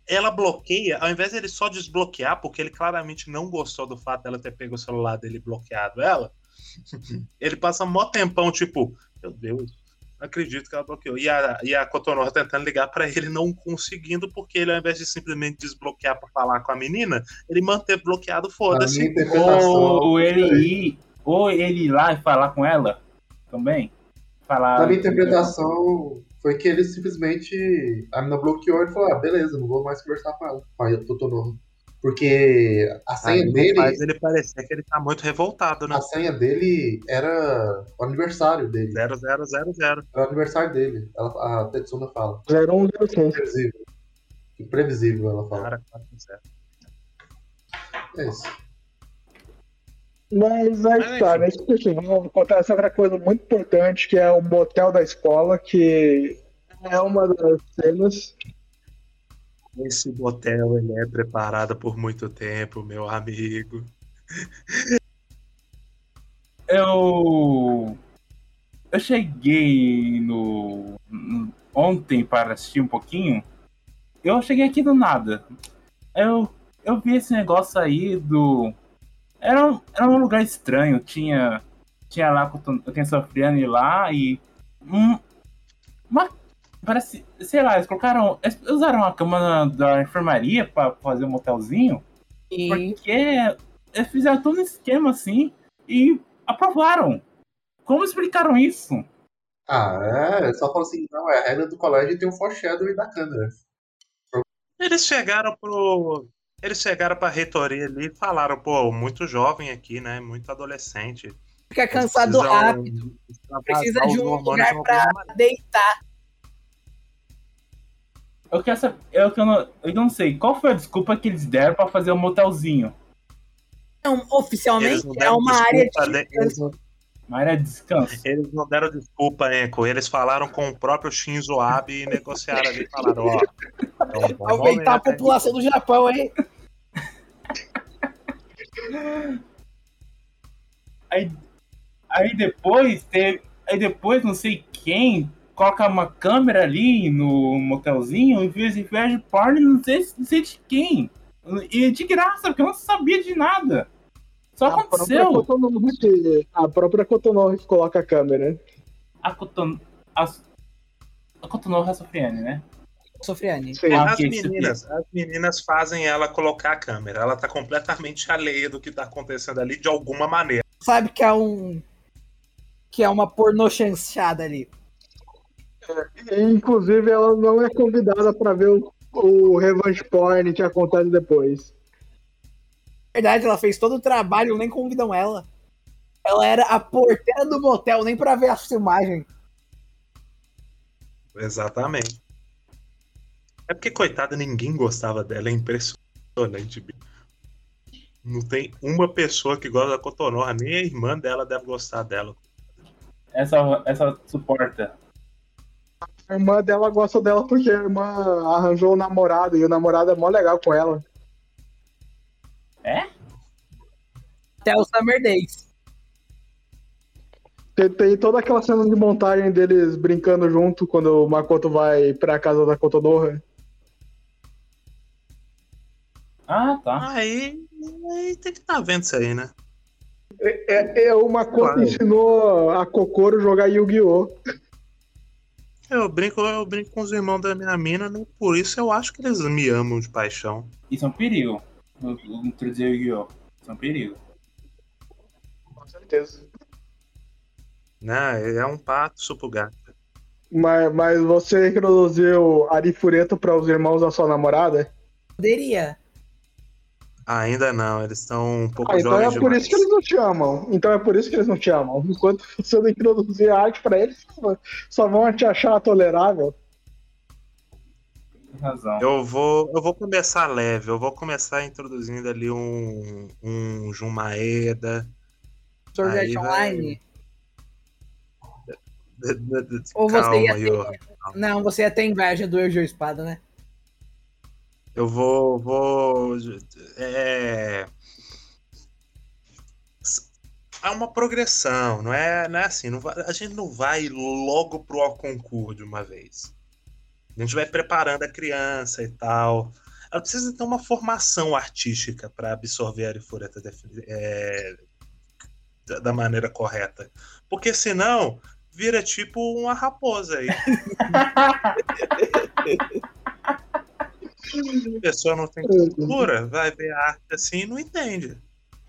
Speaker 5: ela bloqueia, ao invés de ele só desbloquear, porque ele claramente não gostou do fato dela ter pego o celular dele e bloqueado ela, ele passa mó tempão, tipo, meu Deus, não acredito que ela bloqueou. E a, e a Cotonor tentando ligar pra ele, não conseguindo, porque ele, ao invés de simplesmente desbloquear pra falar com a menina, ele manteve bloqueado, foda-se.
Speaker 6: ou ele ir, ou ele ir lá e falar com ela também. Falar.
Speaker 2: Na minha interpretação, foi que ele simplesmente. A menina bloqueou e falou: ah, beleza, não vou mais conversar com ela, com a Totonovo. Porque a senha
Speaker 5: Aí
Speaker 2: dele.
Speaker 5: faz ele parecer que ele tá muito revoltado, né?
Speaker 2: A senha dele era o aniversário dele.
Speaker 5: 0000.
Speaker 2: Era o aniversário dele. Ela, a Tetsuna fala.
Speaker 1: 0105.
Speaker 2: Imprevisível. Imprevisível, ela fala.
Speaker 5: Cara, 40.
Speaker 2: É isso.
Speaker 1: Mas aí
Speaker 5: Mas,
Speaker 1: tá, nesse festival acontece outra coisa muito importante, que é o motel da escola, que é uma das cenas.
Speaker 5: Esse motel ele é preparado por muito tempo, meu amigo.
Speaker 6: Eu. Eu cheguei no. no- Ontem para assistir um pouquinho. Eu cheguei aqui do nada. Eu, eu vi esse negócio aí do. Era um, era um lugar estranho. Tinha. Tinha lá eu tenho Sofriane lá e. Um, uma. Parece. Sei lá, eles colocaram. Eles usaram a cama da enfermaria para fazer um motelzinho.
Speaker 3: E
Speaker 6: Porque eles fizeram todo um esquema assim e aprovaram. Como explicaram isso?
Speaker 2: Ah, é. Só fala assim: não, é a regra do colégio e tem um foreshadow da câmera.
Speaker 5: Eles chegaram pro. Eles chegaram pra reitoria ali e falaram, pô, muito jovem aqui, né? Muito adolescente.
Speaker 3: fica cansado
Speaker 5: Precisam
Speaker 3: rápido. Precisa de um lugar
Speaker 5: de
Speaker 3: pra deitar.
Speaker 6: Eu quero saber. Eu, que eu não, eu não sei. Qual foi a desculpa que eles deram pra fazer um motelzinho?
Speaker 3: Então,
Speaker 5: Eles
Speaker 3: oficialmente
Speaker 5: não
Speaker 3: é uma área de
Speaker 5: né? não,
Speaker 6: Uma área de descanso.
Speaker 5: eles não deram desculpa, Enco. Eles falaram com o próprio Shinzo Abe e negociaram ali. Falaram, ó. É bom
Speaker 3: aumentar a população do Japão, hein?
Speaker 6: Aí, aí depois teve. Aí depois não sei quem coloca uma câmera ali no motelzinho e fez inveja de porn, não sei, não sei de quem. E de graça, porque eu não sabia de nada. Só
Speaker 1: A própria
Speaker 6: aconteceu.
Speaker 1: Cotonou que- A própria Cotonou que coloca a câmera.
Speaker 6: A Coton... A, a Cotonou Sofriane, né?
Speaker 3: Sofriane.
Speaker 1: Sim.
Speaker 6: Ah,
Speaker 5: As meninas, as meninas fazem ela colocar a câmera. Ela tá completamente alheia do que tá acontecendo ali de alguma maneira.
Speaker 3: Sabe que é um. Que é uma pornô chanchada ali.
Speaker 1: E, inclusive, ela não é convidada pra ver o, o revenge porn que acontece depois.
Speaker 3: verdade, ela fez todo o trabalho, nem convidam ela. Ela era a porteira do motel, nem pra ver a filmagem.
Speaker 5: Exatamente. É porque, coitada, ninguém gostava dela, é impressionante. bicho. Não tem uma pessoa que gosta da Cotonorra, nem a irmã dela deve gostar dela.
Speaker 6: Essa, essa suporta.
Speaker 1: A irmã dela gosta dela porque a irmã arranjou o namorado e o namorado é mó legal com ela.
Speaker 3: Até o Summer Days.
Speaker 1: Tem, tem toda aquela cena de montagem deles brincando junto quando o Makoto vai pra casa da Kotonoha.
Speaker 6: Ah, tá.
Speaker 5: Aí, aí tem que estar vendo isso aí, né?
Speaker 1: É, é, o Makoto
Speaker 5: Claro.
Speaker 1: ensinou a Kokoro jogar Yu-Gi-Oh!
Speaker 5: Eu brinco, eu brinco com os irmãos da minha mina, né? por isso eu acho que eles me amam de paixão.
Speaker 6: Isso é um perigo. Introduzir Yu-Gi-Oh! Isso é um perigo.
Speaker 1: Com certeza.
Speaker 5: Né? É um pato supo gato.
Speaker 1: Mas, mas você introduziu Arifureta para os irmãos da sua namorada?
Speaker 3: Poderia.
Speaker 5: Ainda não, eles estão um pouco
Speaker 1: Ah, então
Speaker 5: jovens
Speaker 1: é por
Speaker 5: demais.
Speaker 1: isso que eles não te amam. Então é por isso que eles não te amam. Enquanto você não introduzir a arte pra eles, só vão te achar tolerável.
Speaker 6: Tem razão.
Speaker 5: Eu vou, eu vou começar leve, eu vou começar introduzindo ali um, um Jun Maeda.
Speaker 3: Sword
Speaker 5: Aí
Speaker 3: Art
Speaker 5: vai-
Speaker 3: Online. Ou você
Speaker 5: Calma,
Speaker 3: ia ter-. Não, você ia ter inveja do Eugeo Espada, né?
Speaker 5: Eu vou. vou é... é uma progressão, não é, não é assim. não vai- a gente não vai logo pro ao concurso de uma vez. A gente vai preparando a criança e tal. Ela precisa ter uma formação artística para absorver a arifureta é, da maneira correta. Porque senão vira tipo uma raposa aí. A pessoa não tem cultura, vai ver a arte assim e não entende.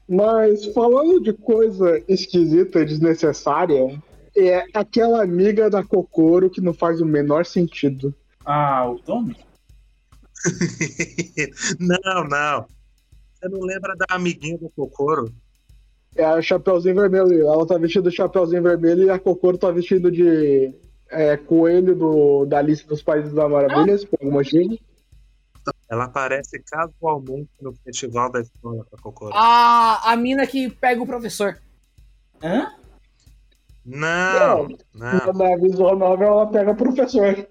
Speaker 1: Mas falando de coisa esquisita e desnecessária, é aquela amiga da Kokoro que não faz o menor sentido.
Speaker 6: Ah, o Tommy?
Speaker 5: não, não. Você não lembra da amiguinha do Kokoro?
Speaker 1: É a Chapeuzinho Vermelho. Ela tá vestida de Chapeuzinho Vermelho e a Kokoro tá vestida de é, coelho do, da lista dos Países da Maravilhas, por algum motivo.
Speaker 5: Ela aparece casualmente no festival da escola com a Kokoro.
Speaker 3: A, a mina que pega o professor.
Speaker 6: Hã?
Speaker 5: Não, não.
Speaker 1: Na visual novel ela pega professor.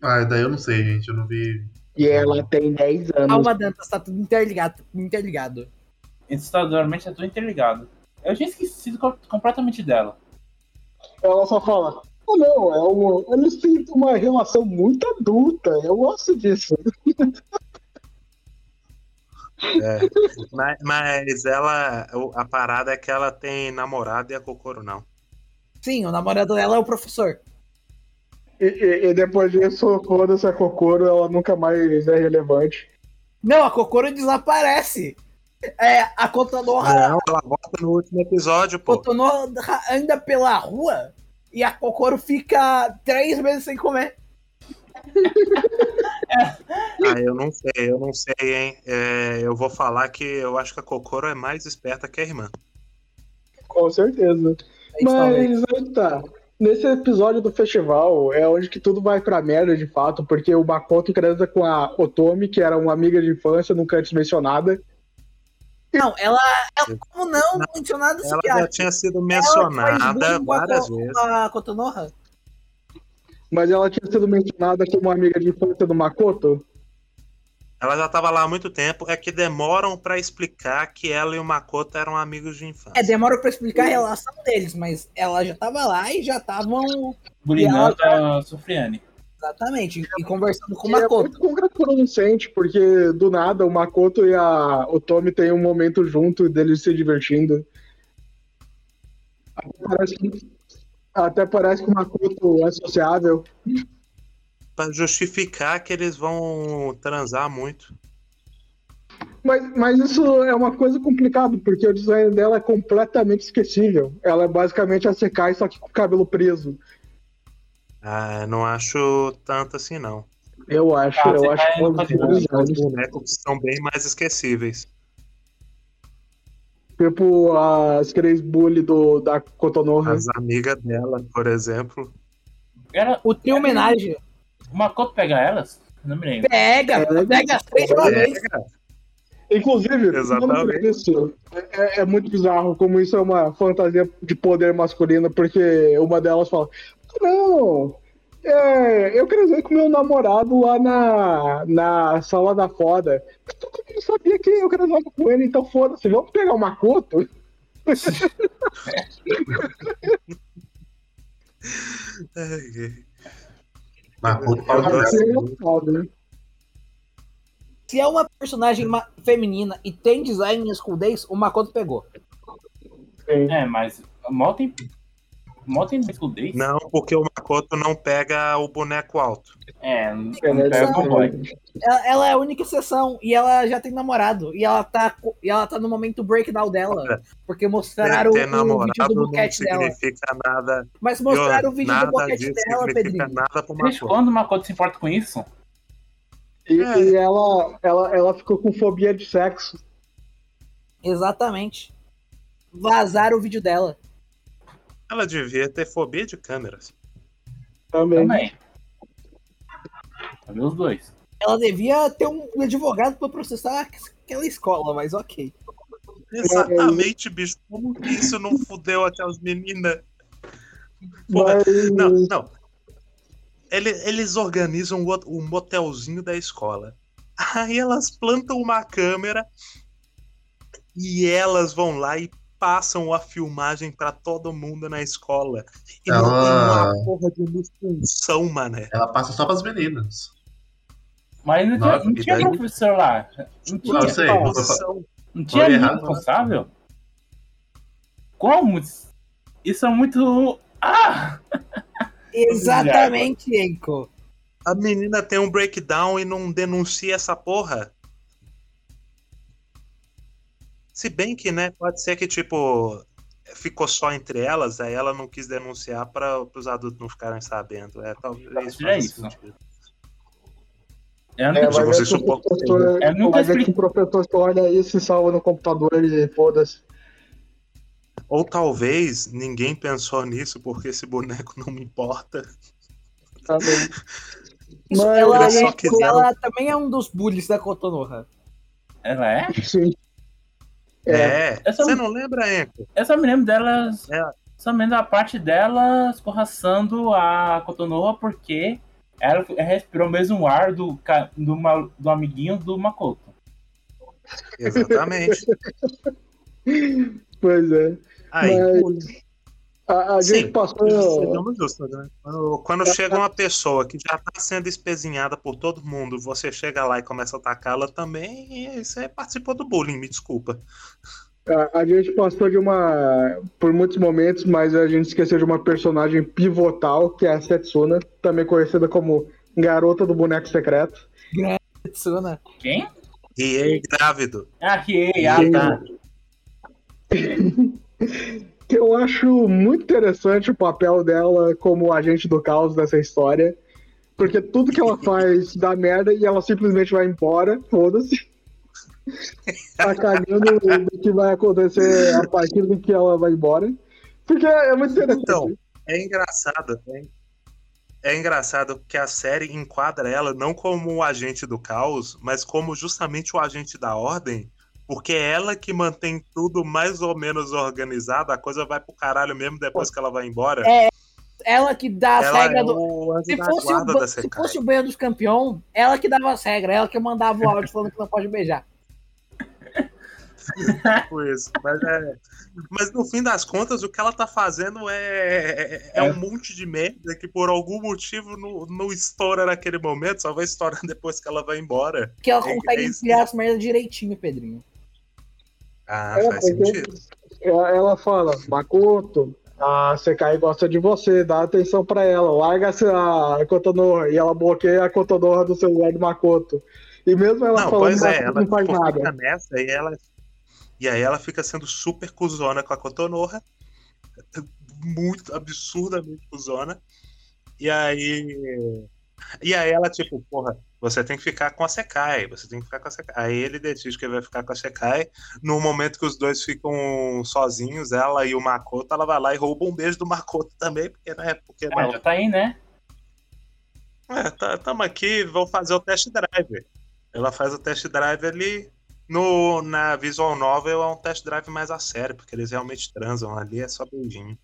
Speaker 2: Ah, daí eu não sei, gente. Eu não vi.
Speaker 1: E ela tem 10 anos.
Speaker 3: Calma, Dantas, tá tudo interligado. Interligado.
Speaker 6: Assustadoramente é tudo interligado. Eu tinha esquecido co- completamente dela.
Speaker 1: Ela só fala. Oh, não, é um, eles têm uma relação muito adulta. Eu gosto disso.
Speaker 5: É. Mas, mas ela. A parada é que ela tem namorado e a Kokoro não.
Speaker 3: Sim, o namorado dela é o professor.
Speaker 1: E, e- e depois disso, foda-se a Kokoro, ela nunca mais é relevante.
Speaker 3: Não, a Kokoro desaparece. É, a Kotonoha,
Speaker 5: Não, ela volta no último episódio, pô.
Speaker 3: Kotonoha anda pela rua e a Kokoro fica três meses sem comer.
Speaker 5: Ah, eu não sei, eu não sei, hein? É, eu vou falar que eu acho que a Kokoro é mais esperta que a irmã.
Speaker 1: Com certeza.
Speaker 3: É.
Speaker 1: Mas tá. Nesse episódio do festival é onde que tudo vai pra merda de fato, porque o Makoto casa com a Otomi, que era uma amiga de infância, nunca antes mencionada.
Speaker 3: Não, ela, ela como não, não mencionado
Speaker 5: Ela já tinha sido mencionada
Speaker 3: com a
Speaker 5: várias
Speaker 3: Ko-
Speaker 5: vezes.
Speaker 3: A Kotonoha.
Speaker 1: Mas ela tinha sido mencionada como amiga de infância do Makoto.
Speaker 5: Ela já estava lá há muito tempo. É que demoram pra explicar que ela e o Makoto eram amigos de infância.
Speaker 3: É, demora pra explicar a relação deles, mas ela já tava lá e já estavam
Speaker 6: Bulinando a Sofriane.
Speaker 3: Exatamente e conversando com o
Speaker 1: é
Speaker 3: Makoto.
Speaker 1: muito contraproducente, porque do nada o Makoto e a Otomi têm um momento junto deles se divertindo. Até parece que, até parece que o Makoto é sociável.
Speaker 5: Pra justificar que eles vão transar muito.
Speaker 1: Mas, mas isso é uma coisa complicada, porque o design dela é completamente esquecível. Ela é basicamente a Sekai, só que com o cabelo preso.
Speaker 5: Ah, não acho tanto assim, não.
Speaker 1: Eu acho,
Speaker 6: Ah,
Speaker 1: eu acho
Speaker 6: Sekai
Speaker 1: que é.
Speaker 5: Os bonecos são bem mais esquecíveis.
Speaker 1: Tipo as três bully do, da Kotonoha.
Speaker 5: As amigas dela, por exemplo.
Speaker 6: Ela,
Speaker 3: O trio homenagem.
Speaker 6: o Makoto pega elas? Não me lembro.
Speaker 3: Pega,
Speaker 1: Pega.
Speaker 3: pega as três de uma vez.
Speaker 1: Inclusive,
Speaker 5: Exatamente.
Speaker 1: isso, é, é muito bizarro como isso é uma fantasia de poder masculino, porque uma delas fala: Não, é, eu casei com meu namorado lá na, na sala da foda. Todo mundo sabia que eu casava com ele, então foda-se, vamos pegar o
Speaker 5: ai.
Speaker 2: Makoto Paulo?
Speaker 3: Se é uma personagem feminina e tem design em School Days, o Makoto pegou.
Speaker 6: É, mas mal tem. Mal tem Days?
Speaker 5: Não, porque o Makoto não pega o boneco alto.
Speaker 6: É, não
Speaker 1: É, né?
Speaker 6: pega o boy.
Speaker 3: Ela, ela é a única exceção e ela já tem namorado. E ela tá, e ela tá no momento breakdown dela. Porque mostraram
Speaker 5: ter
Speaker 3: o
Speaker 5: namorado
Speaker 3: vídeo do
Speaker 5: não
Speaker 3: boquete dela.
Speaker 5: significa nada.
Speaker 3: Mas mostraram o vídeo do boquete dela, Pedrinho.
Speaker 5: nada pro
Speaker 6: Desde
Speaker 5: Makoto.
Speaker 6: quando o Makoto se importa com isso?
Speaker 1: E,
Speaker 5: É.
Speaker 1: e ela, ela, ela ficou com fobia de sexo.
Speaker 3: Exatamente. Vazaram o vídeo dela.
Speaker 5: Ela devia ter fobia de câmeras.
Speaker 1: Também.
Speaker 6: Também. Também os dois.
Speaker 3: Ela devia ter um advogado pra processar aquela escola, mas ok.
Speaker 5: Exatamente, bicho. Como que isso não fudeu aquelas meninas?
Speaker 1: Mas,
Speaker 5: Não, não. Ele- eles organizam o o motelzinho da escola. Aí elas plantam uma câmera e elas vão lá e passam a filmagem pra todo mundo na escola. E não tem
Speaker 2: Ela-
Speaker 5: uma porra de uma função, mané.
Speaker 2: Ela passa só pras meninas.
Speaker 6: Mas não,
Speaker 2: Nossa,
Speaker 6: não tinha
Speaker 5: daí?
Speaker 6: professor lá. Não tinha,
Speaker 2: Não, sei. Não tô
Speaker 6: não tinha
Speaker 2: né?
Speaker 6: responsável? Como? Isso é muito. Ah!
Speaker 3: Exatamente, Enko.
Speaker 5: A menina tem um breakdown e não denuncia essa porra. Se bem que, né, pode ser que, tipo, ficou só entre elas, aí ela não quis denunciar para os adultos não ficarem sabendo. É, talvez
Speaker 6: É
Speaker 5: faça
Speaker 6: isso.
Speaker 5: sentido.
Speaker 6: É
Speaker 1: É, vai
Speaker 5: você
Speaker 1: ver que o
Speaker 5: supõe-
Speaker 1: professor,
Speaker 6: É, nunca
Speaker 1: vai ver que o professor só olha isso e salva no computador e foda-se.
Speaker 5: Ou talvez ninguém pensou nisso porque esse boneco não me importa.
Speaker 1: Também.
Speaker 3: Isso,
Speaker 1: Mas
Speaker 3: ela, é-
Speaker 5: quiseram-
Speaker 3: ela também é um dos bullies da Kotonoha.
Speaker 6: Ela é?
Speaker 1: Sim. É.
Speaker 5: É,
Speaker 6: Essa-
Speaker 5: você não lembra, Enco?
Speaker 6: Eu só me lembro delas.
Speaker 5: É.
Speaker 6: Só me lembro da parte delas escorraçando a Kotonoha porque ela respirou o mesmo ar do, do, ma- do amiguinho do Makoto.
Speaker 5: Exatamente.
Speaker 1: Pois é.
Speaker 5: Aí,
Speaker 1: Mas a, a gente
Speaker 5: Sim,
Speaker 1: passou.
Speaker 5: Sejamos justos, né? Quando, quando chega uma pessoa que já tá sendo espezinhada por todo mundo, você chega lá e começa a atacá-la também, e você participou do bullying, me desculpa.
Speaker 1: A, a gente passou de uma. Por muitos momentos, mas a gente esqueceu de uma personagem pivotal, que é a Setsuna, também conhecida como Garota do Boneco Secreto.
Speaker 3: Tsuna.
Speaker 6: Quem?
Speaker 5: E aí, grávido.
Speaker 6: Ah, que ah, tá.
Speaker 1: Que eu acho muito interessante o papel dela como agente do caos dessa história. Porque tudo que ela faz dá merda e ela simplesmente vai embora, foda-se. Tá cagando do que vai acontecer a partir do que ela vai embora. Porque é muito interessante.
Speaker 5: Então, é engraçado, é, é engraçado que a série enquadra ela não como o agente do caos, mas como justamente o agente da ordem, porque é ela que mantém tudo mais ou menos organizado, a coisa vai pro caralho mesmo depois que ela vai embora.
Speaker 3: É, Ela que dá as
Speaker 5: ela
Speaker 3: regras
Speaker 5: é
Speaker 3: do. Se fosse, o, se fosse o banho dos campeão, ela que dava as regras, ela que mandava o áudio falando que não pode beijar.
Speaker 5: Tipo isso. Mas, é- mas no fim das contas, o que ela tá fazendo é, é, é um monte de merda que por algum motivo não, não estoura naquele momento, só vai estourar depois que ela vai embora.
Speaker 3: Que ela
Speaker 5: É-
Speaker 3: consegue
Speaker 5: é
Speaker 3: criar as merdas direitinho, Pedrinho.
Speaker 5: Ah,
Speaker 1: É,
Speaker 5: faz sentido.
Speaker 1: ela, fala, Makoto, a Sekai gosta de você, dá atenção pra ela, larga essa Kotonoha. E ela bloqueia a Kotonoha do celular do Makoto. E mesmo ela
Speaker 5: Não,
Speaker 1: falando,
Speaker 5: é, ela
Speaker 1: não faz nada.
Speaker 5: nessa e ela. E aí ela fica sendo super cuzona com a Cotonorra. Muito absurdamente cuzona. E aí. E aí ela, tipo, porra, você tem que ficar com a Sekai, você tem que ficar com a Sekai. Aí ele decide que ele vai ficar com a Sekai. No momento que os dois ficam sozinhos, ela e o Makoto, ela vai lá e rouba um beijo do Makoto também, porque, né? Porque
Speaker 6: Ah,
Speaker 5: não.
Speaker 6: já tá aí, né?
Speaker 5: É, tá, tamo aqui, vou fazer o test drive. Ela faz o test drive ali. No, na visual novel é um test drive mais a sério, porque eles realmente transam ali, é só beijinho.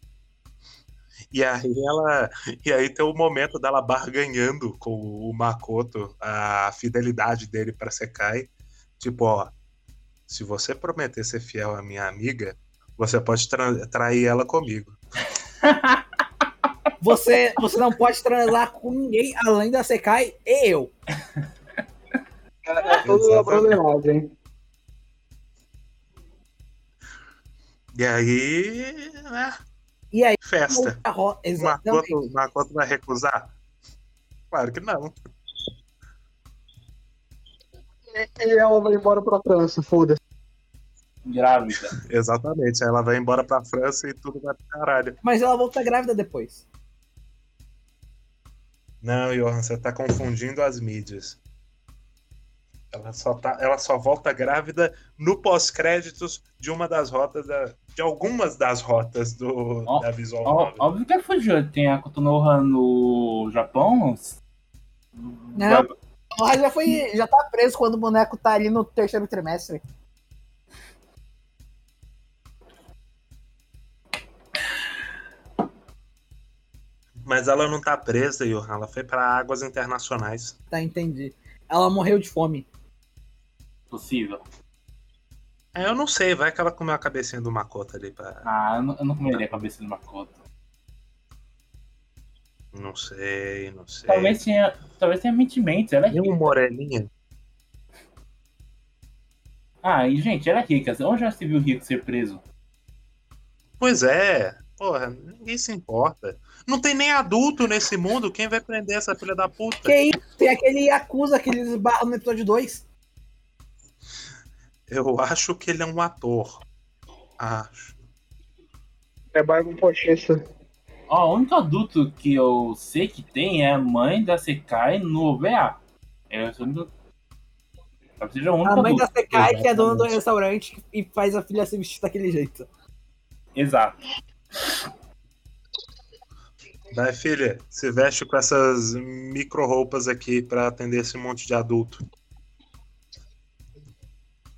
Speaker 5: E aí ela. E aí tem o momento dela barganhando com o Makoto a fidelidade dele pra Sekai. Tipo, ó, se você prometer ser fiel à minha amiga, você pode tra- trair ela comigo.
Speaker 3: Você, você não pode transar com ninguém além da Sekai e eu.
Speaker 1: É tudo problemático, hein?
Speaker 5: E aí, né?
Speaker 3: E aí,
Speaker 5: Festa.
Speaker 3: ro- exatamente.
Speaker 5: Vai recusar? Claro que não.
Speaker 1: E ela vai embora pra França, foda-se.
Speaker 6: Grávida.
Speaker 5: Exatamente. Aí ela vai embora pra França e tudo vai pro caralho.
Speaker 3: Mas ela volta grávida depois.
Speaker 5: Não, Johan, você tá confundindo as mídias. Ela só, tá, ela só volta grávida no pós-créditos de uma das rotas da, de algumas das rotas do,
Speaker 6: Ó,
Speaker 5: da Visual
Speaker 6: Ó, óbvio que é fugiu. Tem a Kotonoha no Japão.
Speaker 3: Não. Ela já foi. Já tá preso quando o boneco tá ali no terceiro trimestre.
Speaker 5: Mas ela não tá presa, Johan. Ela foi pra águas internacionais.
Speaker 3: Tá, entendi. Ela morreu de fome.
Speaker 6: Possível.
Speaker 5: É, eu não sei, vai que ela comeu a cabecinha do Makoto ali pra.
Speaker 6: Ah, eu não, eu não comeria a cabeça do Makoto.
Speaker 5: Não sei, não sei.
Speaker 6: Talvez tenha. Talvez tenha mentimentos. Ela é
Speaker 5: Tem um
Speaker 6: rica.
Speaker 5: morelinha.
Speaker 6: Ah, e gente, ela é rica. Onde já se viu rico ser preso?
Speaker 5: Pois é. Porra, ninguém se importa. Não tem nem adulto nesse mundo. Quem vai prender essa filha da puta?
Speaker 3: Que isso? Tem aquele Yakuza que eles barram no episódio 2.
Speaker 5: Eu acho que ele é um ator. Acho.
Speaker 1: É barba pochista.
Speaker 6: Ó, o único adulto que eu sei que tem é a mãe da Sekai no OVA. É o único. Talvez seja o único
Speaker 3: A mãe da
Speaker 6: adulto.
Speaker 3: Sekai, que é dona do restaurante e faz a filha se vestir daquele jeito.
Speaker 6: Exato.
Speaker 5: Vai, filha, se veste com essas micro roupas aqui pra atender esse monte de adulto.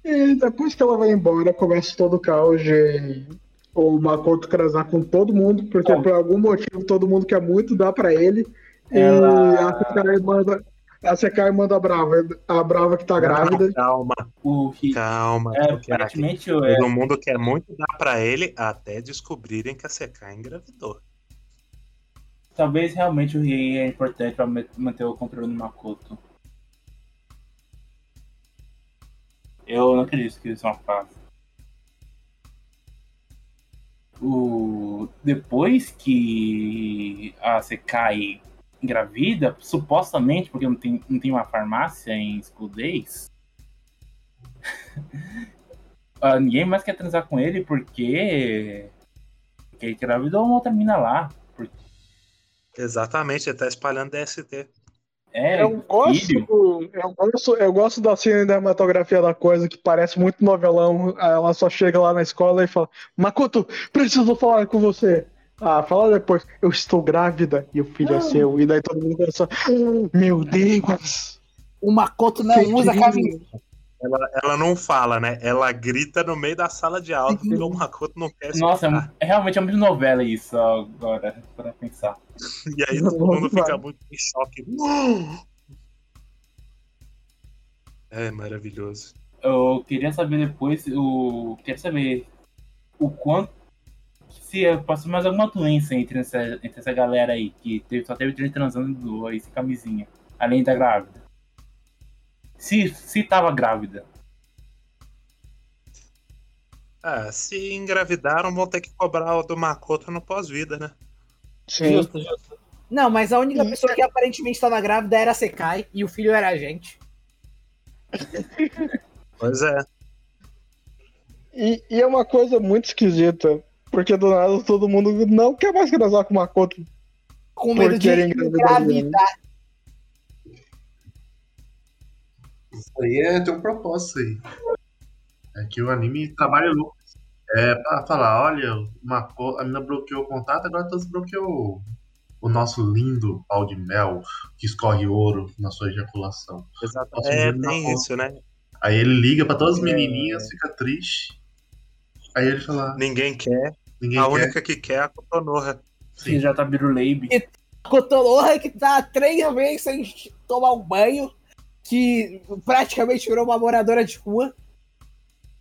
Speaker 1: E depois que ela vai embora, começa todo o caos de o Makoto casar com todo mundo, porque por algum motivo todo mundo quer muito dar pra ele.
Speaker 6: Ela-
Speaker 1: E a Sekai manda, a Sekai manda a Brava, a Brava que tá grávida.
Speaker 5: Calma,
Speaker 6: O Ri-
Speaker 5: calma.
Speaker 6: é, aparentemente é,
Speaker 5: Todo mundo quer muito dar pra ele até descobrirem que a CK engravidou.
Speaker 6: talvez realmente o Rei é importante pra ma- manter o controle do Makoto. Eu não acredito que isso é uma fase. O... Depois que a Sekai engravida, supostamente, porque não tem, não tem uma farmácia em School Days, ah, ninguém mais quer transar com ele porque. Porque ele engravidou uma outra mina lá.
Speaker 5: Exatamente, ele tá espalhando DST.
Speaker 6: É,
Speaker 1: Eu gosto,
Speaker 6: filho.
Speaker 1: eu gosto, eu gosto da cinematografia da coisa que parece muito novelão. Aí Ela só chega lá na escola e fala: Makoto, preciso falar com você. Ah, fala depois. Eu estou grávida e o filho é seu. E daí todo mundo pensa: "Ah, Meu Deus.
Speaker 3: O Makoto não usa
Speaker 1: lindo."
Speaker 3: camisa.
Speaker 5: Ela, ela não fala, né? Ela grita no meio da sala de aula porque o Makoto não quer
Speaker 6: Nossa, é,
Speaker 5: escutar.
Speaker 6: mu- é realmente é muito novela isso agora, pra pensar.
Speaker 5: E aí todo mundo fica muito em choque. É maravilhoso.
Speaker 6: Eu queria saber depois, o. Queria saber o quanto. Se passou mais alguma doença entre essa, entre essa galera aí, que teve, só teve gente transando sem camisinha, além da grávida. Se, se tava grávida.
Speaker 5: Ah, se engravidaram, vão ter que cobrar o do Makoto no pós-vida, né?
Speaker 1: Sim.
Speaker 3: Justo, justo. Não, mas a única
Speaker 1: Sim.
Speaker 3: pessoa que aparentemente estava grávida era a Sekai e o filho era a gente.
Speaker 5: Pois é.
Speaker 1: E, e é uma coisa muito esquisita. Porque do nada todo mundo não quer mais casar com o Makoto.
Speaker 3: Com medo de
Speaker 1: engravidar
Speaker 2: Isso aí é ter um propósito aí. É que o anime trabalha louco. É pra falar, olha, uma, a menina bloqueou o contato, agora todos bloqueou o nosso lindo pau de mel que escorre ouro na sua ejaculação.
Speaker 5: Exato.
Speaker 2: Nossa,
Speaker 5: É, tem isso, né?
Speaker 2: Aí ele liga pra todas as
Speaker 5: É.
Speaker 2: menininhas, fica triste. Aí ele fala,
Speaker 5: Ninguém quer.
Speaker 2: ninguém
Speaker 5: a
Speaker 2: quer.
Speaker 5: única que quer é a Cotonorra.
Speaker 6: Que já tá Biruleibe.
Speaker 3: Cotonorra que tá três vezes sem tomar um banho, que praticamente virou uma moradora de rua,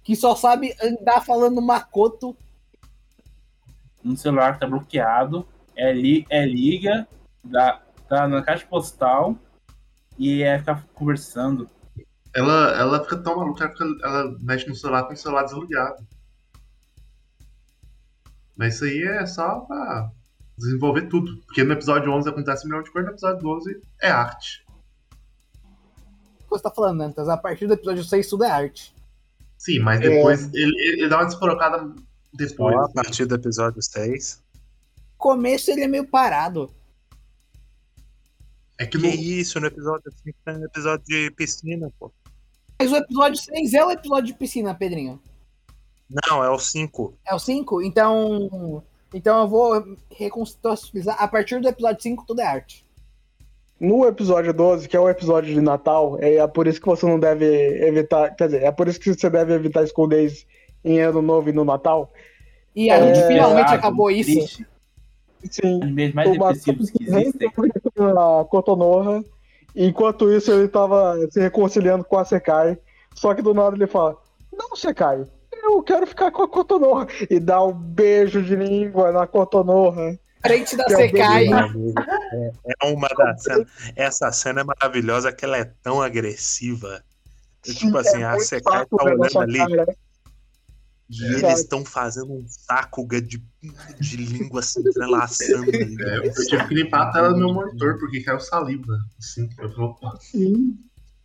Speaker 3: que só sabe andar falando Makoto.
Speaker 6: Um celular que tá bloqueado. É, li, é liga, dá, tá na caixa postal e é ficar conversando.
Speaker 2: Ela, ela fica tão maluca, ela, fica- ela mexe no celular com o celular desligado. Mas isso aí é só pra desenvolver tudo. Porque no episódio 11 acontece um milhão de coisas, no episódio 12 é arte.
Speaker 3: O que você tá falando, Antas? A partir do episódio 6 tudo é arte.
Speaker 2: Sim, mas depois ele, ele, ele dá uma descolocada depois.
Speaker 5: Só a partir do episódio 6.
Speaker 3: No começo ele é meio parado.
Speaker 2: É que
Speaker 5: Que
Speaker 2: no,
Speaker 5: isso, no episódio 5 tem um episódio de piscina, pô.
Speaker 3: Mas o episódio 6 é o episódio de piscina, Pedrinho.
Speaker 5: Não, é o 5.
Speaker 3: É o 5? Então. Então eu vou recontextualizar. A partir do episódio 5 tudo é arte.
Speaker 1: No episódio 12, que é o episódio de Natal, é é por isso que você não deve evitar. Quer dizer, é por isso que você deve evitar escondez em Ano Novo e no Natal.
Speaker 3: E a
Speaker 1: É,
Speaker 3: gente finalmente
Speaker 6: Pesado,
Speaker 3: acabou isso.
Speaker 6: triste.
Speaker 1: Sim.
Speaker 6: Os meses mais depressivos que existem.
Speaker 1: a Cotonorra. Enquanto isso, ele tava se reconciliando com a Sekai. Só que do nada ele fala: Não, Sekai, eu quero ficar com a Cotonorra. E dá um beijo de língua na Cotonorra.
Speaker 3: Frente da
Speaker 1: Que é
Speaker 5: É, é uma das cenas. Essa cena é maravilhosa que ela é tão agressiva. Tipo assim, a
Speaker 1: muito
Speaker 5: Sekai
Speaker 1: saco
Speaker 5: tá olhando ali
Speaker 1: cara.
Speaker 5: e
Speaker 2: É.
Speaker 5: eles estão fazendo um saco de, de língua se entrelaçando ali.
Speaker 2: é, eu tive que limpar a tela do meu monitor, porque caiu saliva. Assim, eu opa,
Speaker 1: Sim,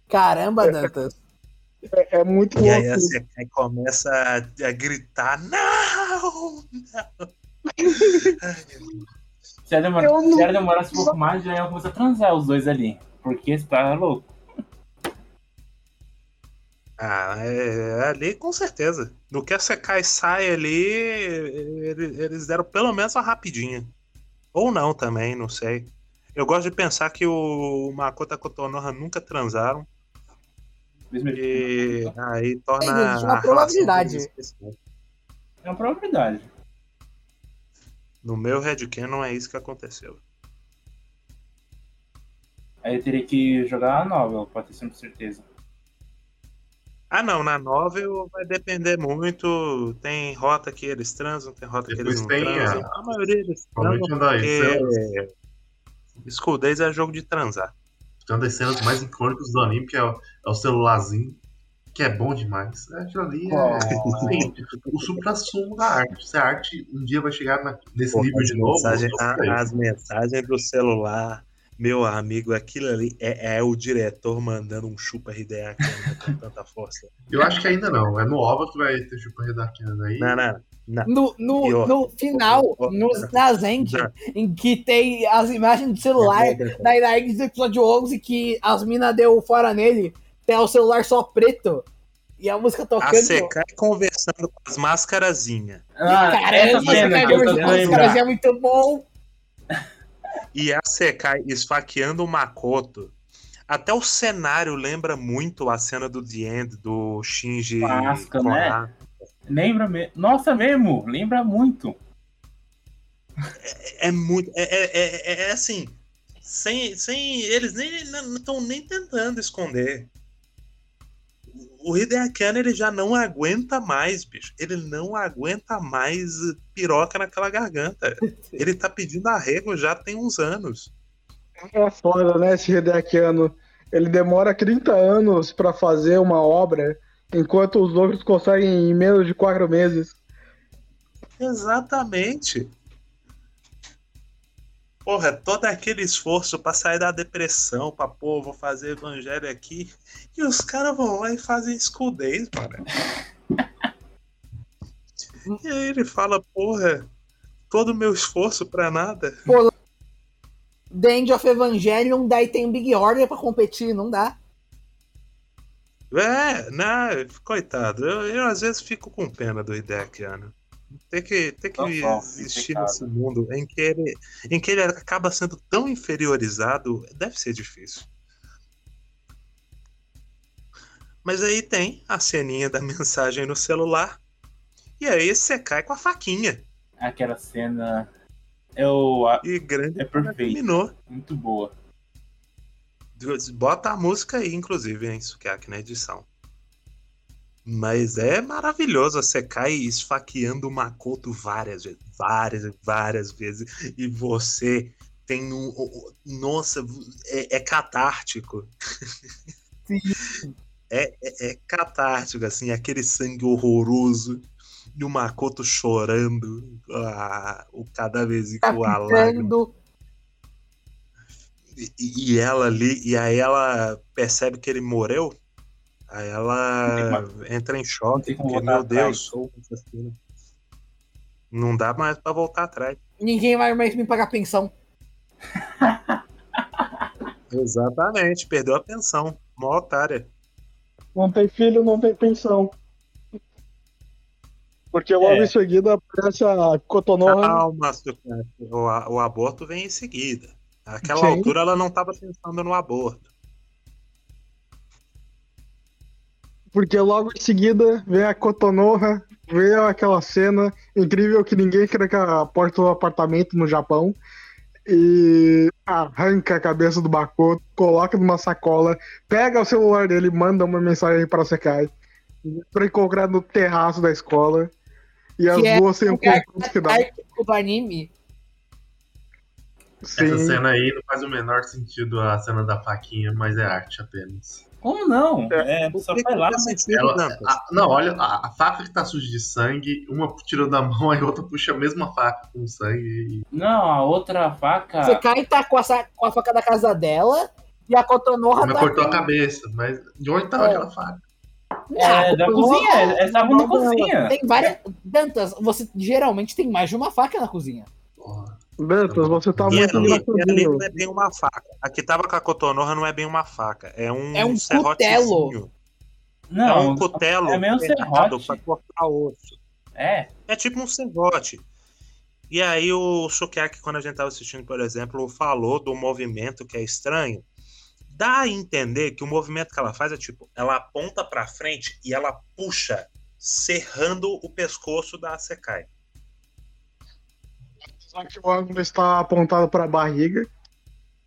Speaker 3: Caramba, Dantas.
Speaker 1: é, é muito
Speaker 5: E aí
Speaker 1: louco.
Speaker 5: a Sekai começa a, a gritar: Não!
Speaker 6: Se ela, demora,
Speaker 1: não-
Speaker 6: se ela demorasse um pouco mais, já ia começar a transar os dois ali. Porque você tá louco.
Speaker 5: Ah, é, ali com certeza. No que a Sekai sai ali, ele- eles deram pelo menos uma rapidinha. Ou não também, não sei. Eu gosto de pensar que o Makoto e a Kotonoha nunca transaram.
Speaker 6: Mesmo
Speaker 5: E aí torna
Speaker 3: É, existe uma probabilidade.
Speaker 6: É uma probabilidade.
Speaker 5: No meu headcanon é isso que aconteceu.
Speaker 6: Aí eu teria que jogar a novel, pra ter sempre certeza.
Speaker 5: Ah não, na novel vai depender muito. Tem rota que eles transam, tem rota que
Speaker 2: Depois
Speaker 5: eles não
Speaker 2: tem a-
Speaker 5: transam. A, maioria eles transam porque Skull Days é jogo de transar.
Speaker 2: uma das cenas mais icônicas do anime, que é o, é o celularzinho, que é bom demais. Aquilo ali é assim, o supra-sumo da arte. Se a arte um dia vai chegar na- nesse
Speaker 5: Porra,
Speaker 2: nível de novo,
Speaker 5: mensagem- a- as mensagens do celular, meu amigo, aquilo ali é, é o diretor mandando um chupa né, com tanta força.
Speaker 2: eu acho que ainda não. É no OVA que vai ter Chupa Redakiana aí.
Speaker 5: Não, não, não.
Speaker 3: No, no, no final, nas end,
Speaker 5: não.
Speaker 3: em que tem as imagens do celular da Inaeg do episódio 11, que as minas deu fora nele, tem o celular só preto e a música
Speaker 5: A
Speaker 3: tocando.
Speaker 5: Sekai conversando com as mascarazinhas.
Speaker 6: Ah,
Speaker 3: Caramba, caras
Speaker 6: lembrar.
Speaker 3: é muito bom.
Speaker 5: E a Sekai esfaqueando o Makoto. Até o cenário lembra muito a cena do The End, do Shinji
Speaker 6: Clássica, né? Lembra mesmo. Nossa, mesmo, lembra muito.
Speaker 5: É muito. É, é, é, é assim. Sem, sem. Eles nem não estão nem tentando esconder. O Hideaki Anno, ele já não aguenta mais, bicho. Ele não aguenta mais piroca naquela garganta. Ele tá pedindo arrego já tem uns anos.
Speaker 1: É foda, né, esse Hideakiano. Ele demora 30 anos pra fazer uma obra, enquanto os outros conseguem em menos de 4 meses.
Speaker 5: Exatamente. Porra, todo aquele esforço pra sair da depressão, pra pô, vou fazer evangelho aqui. E os caras vão lá e fazem Days, mano. E aí ele fala, porra, todo o meu esforço pra nada.
Speaker 3: The End of Evangelion, daí tem Big Order pra competir, não dá.
Speaker 5: É, não, coitado. Eu, eu às vezes fico com pena do Hideaki Ter que, ter que
Speaker 6: Nossa,
Speaker 5: existir
Speaker 6: complicado.
Speaker 5: nesse mundo em que, ele, em que ele acaba sendo tão inferiorizado, deve ser difícil. Mas aí tem a ceninha da mensagem no celular. E aí você cai com a faquinha.
Speaker 6: Aquela cena. Eu. a-
Speaker 5: E grande
Speaker 6: É perfeito.
Speaker 5: terminou.
Speaker 6: Muito boa.
Speaker 5: Bota a música aí, inclusive, hein, Sukiyaki, na edição. Mas é maravilhoso. Você cai esfaqueando o Makoto várias vezes. Várias, várias vezes. E você tem um. Nossa, é, é catártico.
Speaker 3: Sim.
Speaker 5: É, é, é catártico, assim, aquele sangue horroroso. E o Makoto chorando. o cadáverzinho
Speaker 3: Tá
Speaker 5: com a lágrima. E, e ela ali, e aí ela percebe que ele morreu. Aí ela entra em choque, porque, meu Deus, sou um assassino. Não dá mais pra voltar atrás.
Speaker 3: Ninguém vai mais me pagar pensão.
Speaker 5: Exatamente, perdeu a pensão. Mó otária.
Speaker 1: Não tem filho, não tem pensão. Porque logo
Speaker 6: É.
Speaker 1: em seguida aparece a Cotonoha.
Speaker 5: Calma, o, o aborto vem em seguida. Naquela
Speaker 1: Sim.
Speaker 5: altura ela não estava pensando no aborto.
Speaker 1: Porque logo em seguida vem a Cotonoha, vê aquela cena incrível que ninguém tranca a porta do apartamento no Japão e arranca a cabeça do Makoto, coloca numa sacola, pega o celular dele e manda uma mensagem para Sekai para encontrar no terraço da escola. E as
Speaker 3: Que é
Speaker 1: duas têm um
Speaker 3: o que
Speaker 1: confronto final.
Speaker 3: Arco do anime.
Speaker 1: Sim.
Speaker 2: Essa cena aí não faz o menor sentido a cena da faquinha, mas é arte apenas.
Speaker 6: Como não? É, só vai lá,
Speaker 5: sentido,
Speaker 2: Ela-
Speaker 5: Dantas.
Speaker 2: a- não, olha, a, a faca que tá suja de sangue, uma tira da mão, a outra puxa a mesma faca com sangue. e-
Speaker 6: Não, a outra faca.
Speaker 3: Você cai tá com a, com a faca da casa dela e a Cotonorra
Speaker 2: Não
Speaker 3: tá
Speaker 2: cortou a
Speaker 3: com-
Speaker 2: cabeça, mas de onde tava
Speaker 3: É.
Speaker 2: aquela faca?
Speaker 6: É,
Speaker 3: Ah,
Speaker 6: da cozinha. Eles estavam na cozinha.
Speaker 3: Tem várias. Dantas, você geralmente tem mais de uma faca na cozinha.
Speaker 2: Porra.
Speaker 1: Dantas, você tá
Speaker 5: E
Speaker 1: muito
Speaker 5: ali, e ali não é bem uma faca. A que tava com a cotonorra não é bem uma faca. É um,
Speaker 3: É um
Speaker 5: serrotezinho.
Speaker 6: Não,
Speaker 5: é um cutelo
Speaker 6: é meio serrote.
Speaker 5: pra cortar osso.
Speaker 6: É.
Speaker 5: É tipo um serrote. E aí o Sukiyaki, quando a gente tava assistindo, por exemplo, falou do movimento que é estranho. Dá a entender que o movimento que ela faz é tipo, ela aponta pra frente e ela puxa, serrando o pescoço da Sekai.
Speaker 1: Só que o ângulo está apontado para a barriga.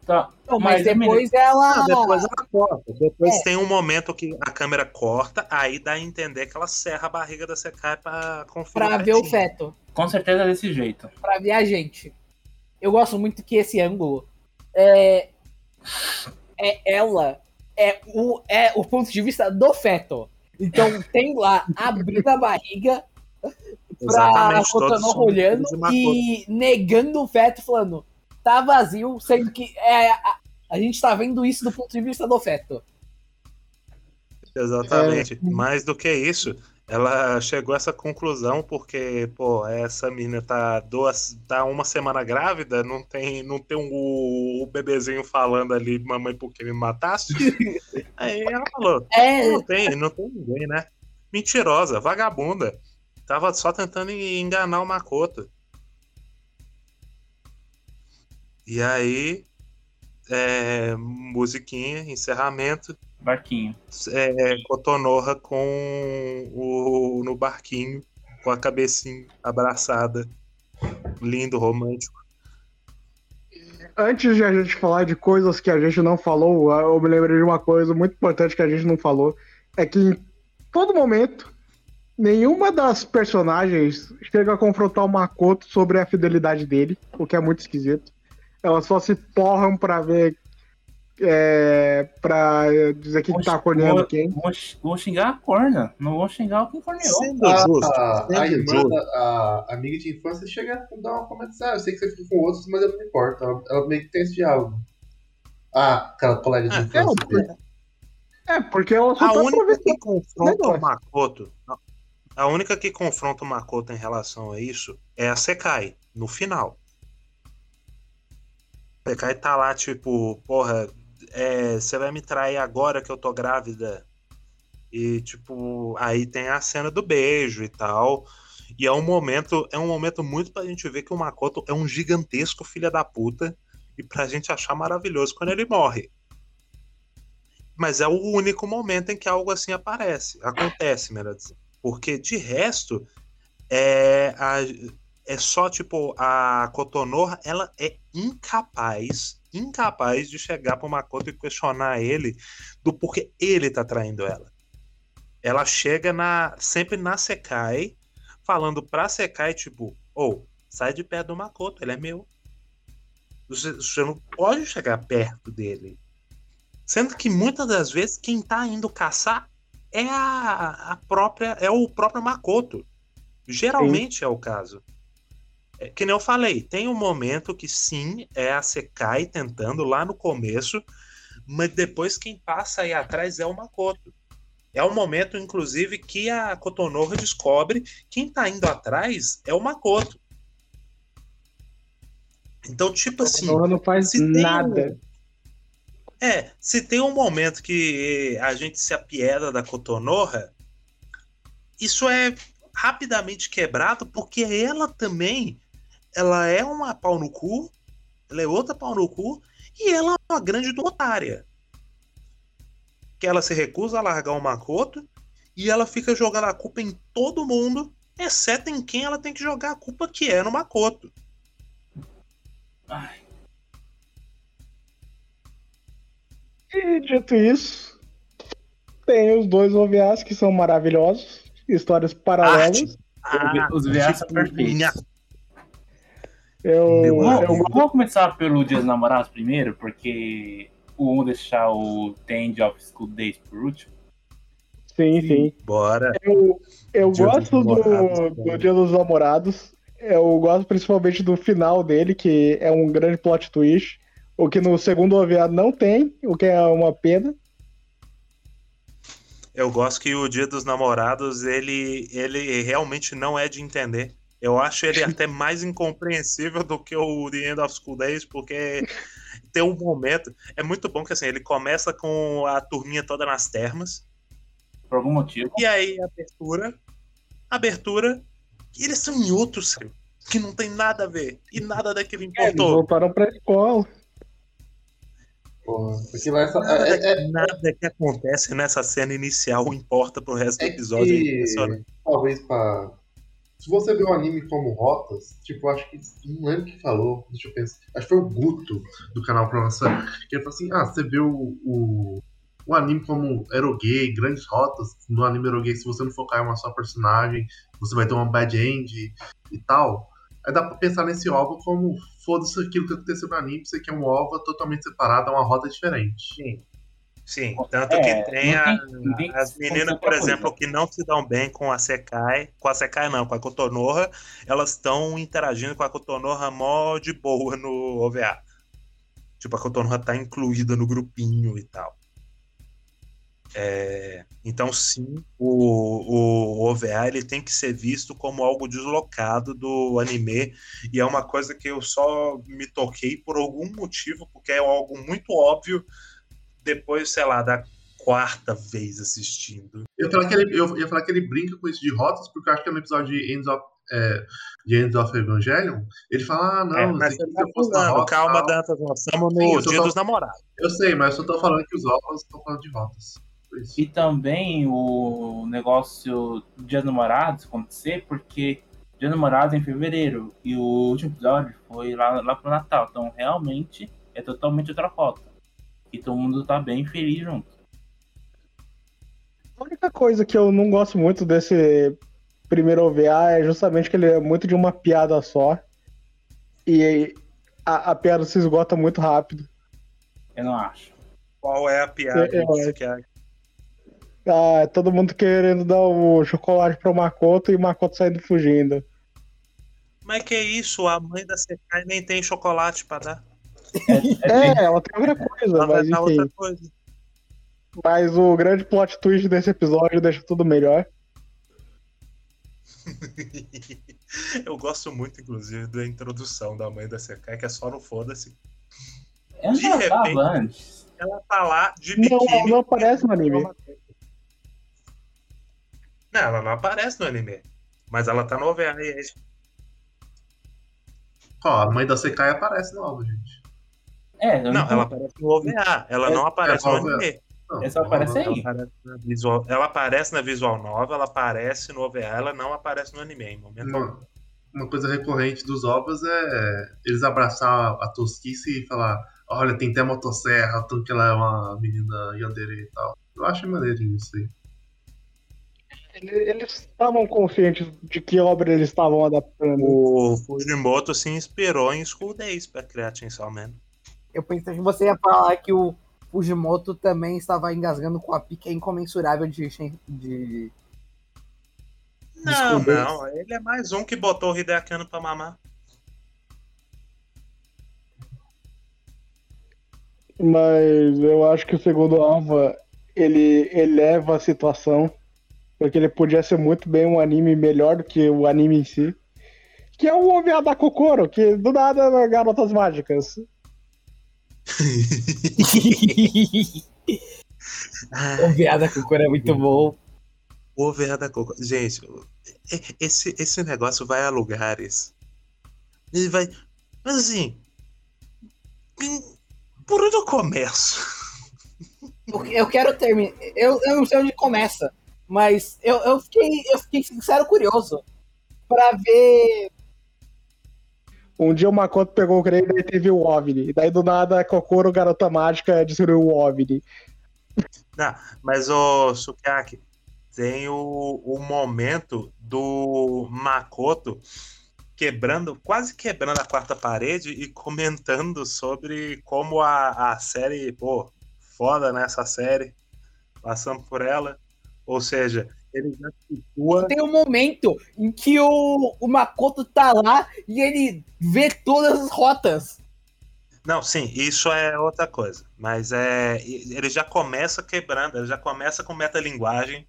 Speaker 6: Tá.
Speaker 3: Não, mas,
Speaker 6: Mas é
Speaker 3: depois ela.
Speaker 5: Ah, depois ela corta. Depois
Speaker 3: É.
Speaker 5: tem um momento que a câmera corta, aí dá a entender que ela serra a barriga da Sekai pra conferir.
Speaker 3: Pra ver o feto.
Speaker 6: Com certeza é desse jeito.
Speaker 3: Pra ver a gente. Eu gosto muito que esse ângulo é. É ela. É o, é o ponto de vista do feto. Então tem lá abrindo a barriga pra Cotonou olhando e negando o feto, falando, tá vazio, sendo que é, a, a gente tá vendo isso do ponto de vista do feto.
Speaker 5: Exatamente.
Speaker 1: É.
Speaker 5: Mais do que isso, ela chegou a essa conclusão porque, pô, essa menina tá duas, tá uma semana grávida, não tem, não tem um, o bebezinho falando ali, mamãe, por que me mataste? Aí ela falou,
Speaker 3: É,
Speaker 5: não tem, não tem ninguém, né? Mentirosa, vagabunda. Tava só tentando enganar o Makoto. E aí, é, musiquinha, encerramento
Speaker 6: Barquinho.
Speaker 5: é, Cotonorra com o no barquinho, com a cabecinha abraçada. Lindo, romântico.
Speaker 1: Antes de a gente falar de coisas que a gente não falou, eu me lembrei de uma coisa muito importante que a gente não falou. É que em todo momento, nenhuma das personagens chega a confrontar o Makoto sobre a fidelidade dele, o que é muito esquisito. Elas só se porram pra ver. É, pra dizer quem tá corneando
Speaker 6: vou,
Speaker 1: quem.
Speaker 6: Vou, vou xingar a corna. Não vou xingar o que corneou.
Speaker 5: Sendo
Speaker 2: A,
Speaker 5: justo,
Speaker 2: a, a irmã, a amiga de infância chega a dar uma comentada. Ah, eu sei que você fica com outros, mas eu não me importo. Ela, ela meio que tem esse diálogo. Ah, aquela colega de
Speaker 5: Ah,
Speaker 2: infância.
Speaker 1: é,
Speaker 2: dele.
Speaker 1: É, porque ela só
Speaker 5: A
Speaker 1: tá
Speaker 5: única que confronta o Makoto, a única que confronta o Makoto em relação a isso é a Sekai, no final. A Sekai tá lá, tipo, porra, é, você vai me trair agora que eu tô grávida. E, tipo, aí tem a cena do beijo e tal. E é um momento, é um momento muito pra gente ver que o Makoto é um gigantesco filho da puta e pra gente achar maravilhoso quando ele morre. Mas é o único momento em que algo assim aparece, acontece, melhor dizendo. Porque de resto, é, a- é só tipo a Kotonoha, ela é incapaz, incapaz de chegar pro Makoto e questionar ele do porquê ele tá traindo ela. Ela chega na sempre na Sekai, falando pra Sekai tipo, ou sai de perto do Makoto, ele é meu. Você, você não pode chegar perto dele. Sendo que muitas das vezes quem tá indo caçar é a, a própria é o próprio Makoto. Geralmente é o caso. É, que nem eu falei, tem um momento que sim, é a Sekai tentando lá no começo, mas depois quem passa aí atrás é o Makoto. É o momento, inclusive, que a Kotonoha descobre quem tá indo atrás é o Makoto. Então, tipo assim.
Speaker 1: Ela não faz nada.
Speaker 5: É, se tem um momento que a gente se apieda da Kotonoha, isso é rapidamente quebrado porque ela também, ela é uma pau no cu, ela é outra pau no cu e ela é uma grande otária. Que ela se recusa a largar o Makoto e ela fica jogando a culpa em todo mundo, exceto em quem ela tem que jogar a culpa que é no Makoto.
Speaker 6: Ai,
Speaker 1: E dito isso, tem os dois OVAs que são maravilhosos, histórias paralelas.
Speaker 5: Ah,
Speaker 6: os VAs são perfeitos.
Speaker 1: Eu, eu,
Speaker 5: amigo.
Speaker 6: Vamos começar pelo Dia dos Namorados primeiro, porque o um deixar o End of School Days por último.
Speaker 1: sim, sim.
Speaker 5: Bora.
Speaker 1: Eu, eu
Speaker 5: Dia
Speaker 1: gosto do, do Dia dos Namorados. Eu gosto principalmente do final dele, que é um grande plot twist. O que no segundo OVA não tem, o que é uma pena.
Speaker 5: Eu gosto que o Dia dos Namorados, ele, ele realmente não é de entender. Eu acho ele até mais incompreensível do que o The End of School Days, porque tem um momento. É muito bom que assim, ele começa com a turminha toda nas termas,
Speaker 6: Por algum motivo.
Speaker 5: e aí abertura, abertura, e eles são em outros que não tem nada a ver, e nada daquilo
Speaker 1: Eles
Speaker 5: importou.
Speaker 1: voltaram pra escola.
Speaker 2: Porra, porque essa,
Speaker 5: Nada,
Speaker 2: é, é,
Speaker 5: nada que acontece nessa cena inicial importa pro resto do
Speaker 2: é
Speaker 5: episódio. É
Speaker 2: que,
Speaker 5: impressionante.
Speaker 2: talvez pra. Se você vê o anime como rotas, tipo, acho que. Não lembro quem falou, deixa eu pensar. Acho que foi o Guto do canal Programação. Que ele falou assim: ah, você vê o, o, o anime como eroguei, grandes rotas. No anime eroguei, se você não focar em uma só personagem, você vai ter uma bad end e tal. Aí dá pra pensar nesse OVA como foda-se aquilo que aconteceu no anime, você quer um OVA totalmente separado, é uma rota diferente.
Speaker 5: Sim. Sim, tanto
Speaker 6: É,
Speaker 5: que tem, a-
Speaker 6: tem- não tem
Speaker 5: as meninas, por exemplo,
Speaker 6: coisa.
Speaker 5: que não se dão bem com a Sekai, com a Sekai não, com a Kotonoha, elas estão interagindo com a Kotonoha mó de boa no OVA. Tipo, a Kotonoha tá incluída no grupinho e tal. É, então, sim, o, o OVA ele tem que ser visto como algo deslocado do anime, e é uma coisa que eu só me toquei por algum motivo, porque é algo muito óbvio depois, sei lá, da quarta vez assistindo.
Speaker 2: Eu ia, falar que ele, eu ia falar que ele brinca com isso de rotas, porque eu acho que no episódio de Ends of, é, de Ends of Evangelion, ele fala, ah, não,
Speaker 5: É, mas você tá pulando, calma. Dantas, nós estamos
Speaker 2: Sim,
Speaker 5: no
Speaker 2: tô
Speaker 5: Dia
Speaker 2: só-
Speaker 5: dos Namorados.
Speaker 2: Eu sei, mas eu só tô falando que os ovos estão falando de rotas. Isso.
Speaker 6: E também o negócio Dia dos Namorados acontecer, porque Dia dos Namorados é em fevereiro e o último episódio foi lá, lá pro Natal. Então realmente é totalmente outra rota. E todo mundo tá bem feliz junto.
Speaker 1: A única coisa que eu não gosto muito desse primeiro OVA é justamente que ele é muito de uma piada só. E a, a piada se esgota muito rápido.
Speaker 6: Eu não acho.
Speaker 5: Qual é a piada
Speaker 1: É, é,
Speaker 5: que você quer?
Speaker 1: Ah, todo mundo querendo dar o chocolate pro Makoto e o Makoto saindo fugindo.
Speaker 5: Mas que isso, a mãe da Sekai nem tem chocolate pra dar.
Speaker 1: É, ela tem outra coisa,
Speaker 5: Ela vai
Speaker 1: mas
Speaker 5: dar
Speaker 1: enfim.
Speaker 5: outra coisa.
Speaker 1: Mas o grande plot twist desse episódio deixa tudo melhor.
Speaker 5: Eu gosto muito, inclusive, da introdução da mãe da Sekai, que é só no foda-se. De repente-
Speaker 6: antes.
Speaker 5: Ela tá lá de
Speaker 1: Não,
Speaker 5: biquíni.
Speaker 1: não aparece no anime.
Speaker 5: Não, ela não aparece no anime. Mas ela tá no OVA e é isso.
Speaker 2: Ó, a mãe da Sekai aparece no álbum, gente.
Speaker 6: É, eu
Speaker 5: Não, ela aparece no OVA, ela
Speaker 6: É-
Speaker 5: não aparece
Speaker 2: é
Speaker 5: no
Speaker 2: OVA.
Speaker 5: anime.
Speaker 2: Não,
Speaker 6: Essa aparece
Speaker 2: ela-
Speaker 6: aí.
Speaker 5: Ela aparece, na visual, ela aparece na visual nova, ela aparece no OVA, ela não aparece no anime em momento.
Speaker 2: Uma, uma coisa recorrente dos ovos é eles abraçar a tosquice e falar: Olha, tem até motosserra, tanto que ela é uma menina yandere e tal. Eu acho maneiro isso aí.
Speaker 1: Ele- Eles estavam conscientes de que obra eles estavam adaptando.
Speaker 5: O Fujimoto se inspirou em School Days pra criar Chainsaw Man.
Speaker 3: Eu pensei que você ia falar que o Fujimoto também estava engasgando com a pica incomensurável de. De...
Speaker 5: Não,
Speaker 3: Days.
Speaker 5: não, ele é mais um que botou o Hideaki Anno pra mamar.
Speaker 1: Mas eu acho que o segundo Alva ele eleva a situação. Porque ele podia ser muito bem um anime melhor do que o anime em si. Que é o OVA da Kokoro, que do nada é garotas mágicas.
Speaker 3: o Viada Kokoro é muito bom.
Speaker 5: O OVA da Coco. Gente, esse, esse negócio vai a lugares. Ele vai. Mas assim. Por onde eu começo?
Speaker 3: Eu- Eu quero terminar. Eu, eu não sei onde começa, mas eu, eu, fiquei, eu fiquei sincero curioso pra ver.
Speaker 1: Um dia o Makoto pegou o Grey e daí teve o OVNI. E daí do nada a Kokoro, garota mágica, destruiu o OVNI.
Speaker 5: Não, mas o Sukiyaki tem o, o momento do Makoto quebrando, quase quebrando a quarta parede e comentando sobre como a, a série, pô, foda nessa série, passando por ela. Ou seja, ele já situa.
Speaker 3: Tem um momento em que o, o Makoto tá lá e ele vê todas as rotas.
Speaker 5: Não, sim, isso é outra coisa. Mas é, ele já começa quebrando, ele já começa com metalinguagem.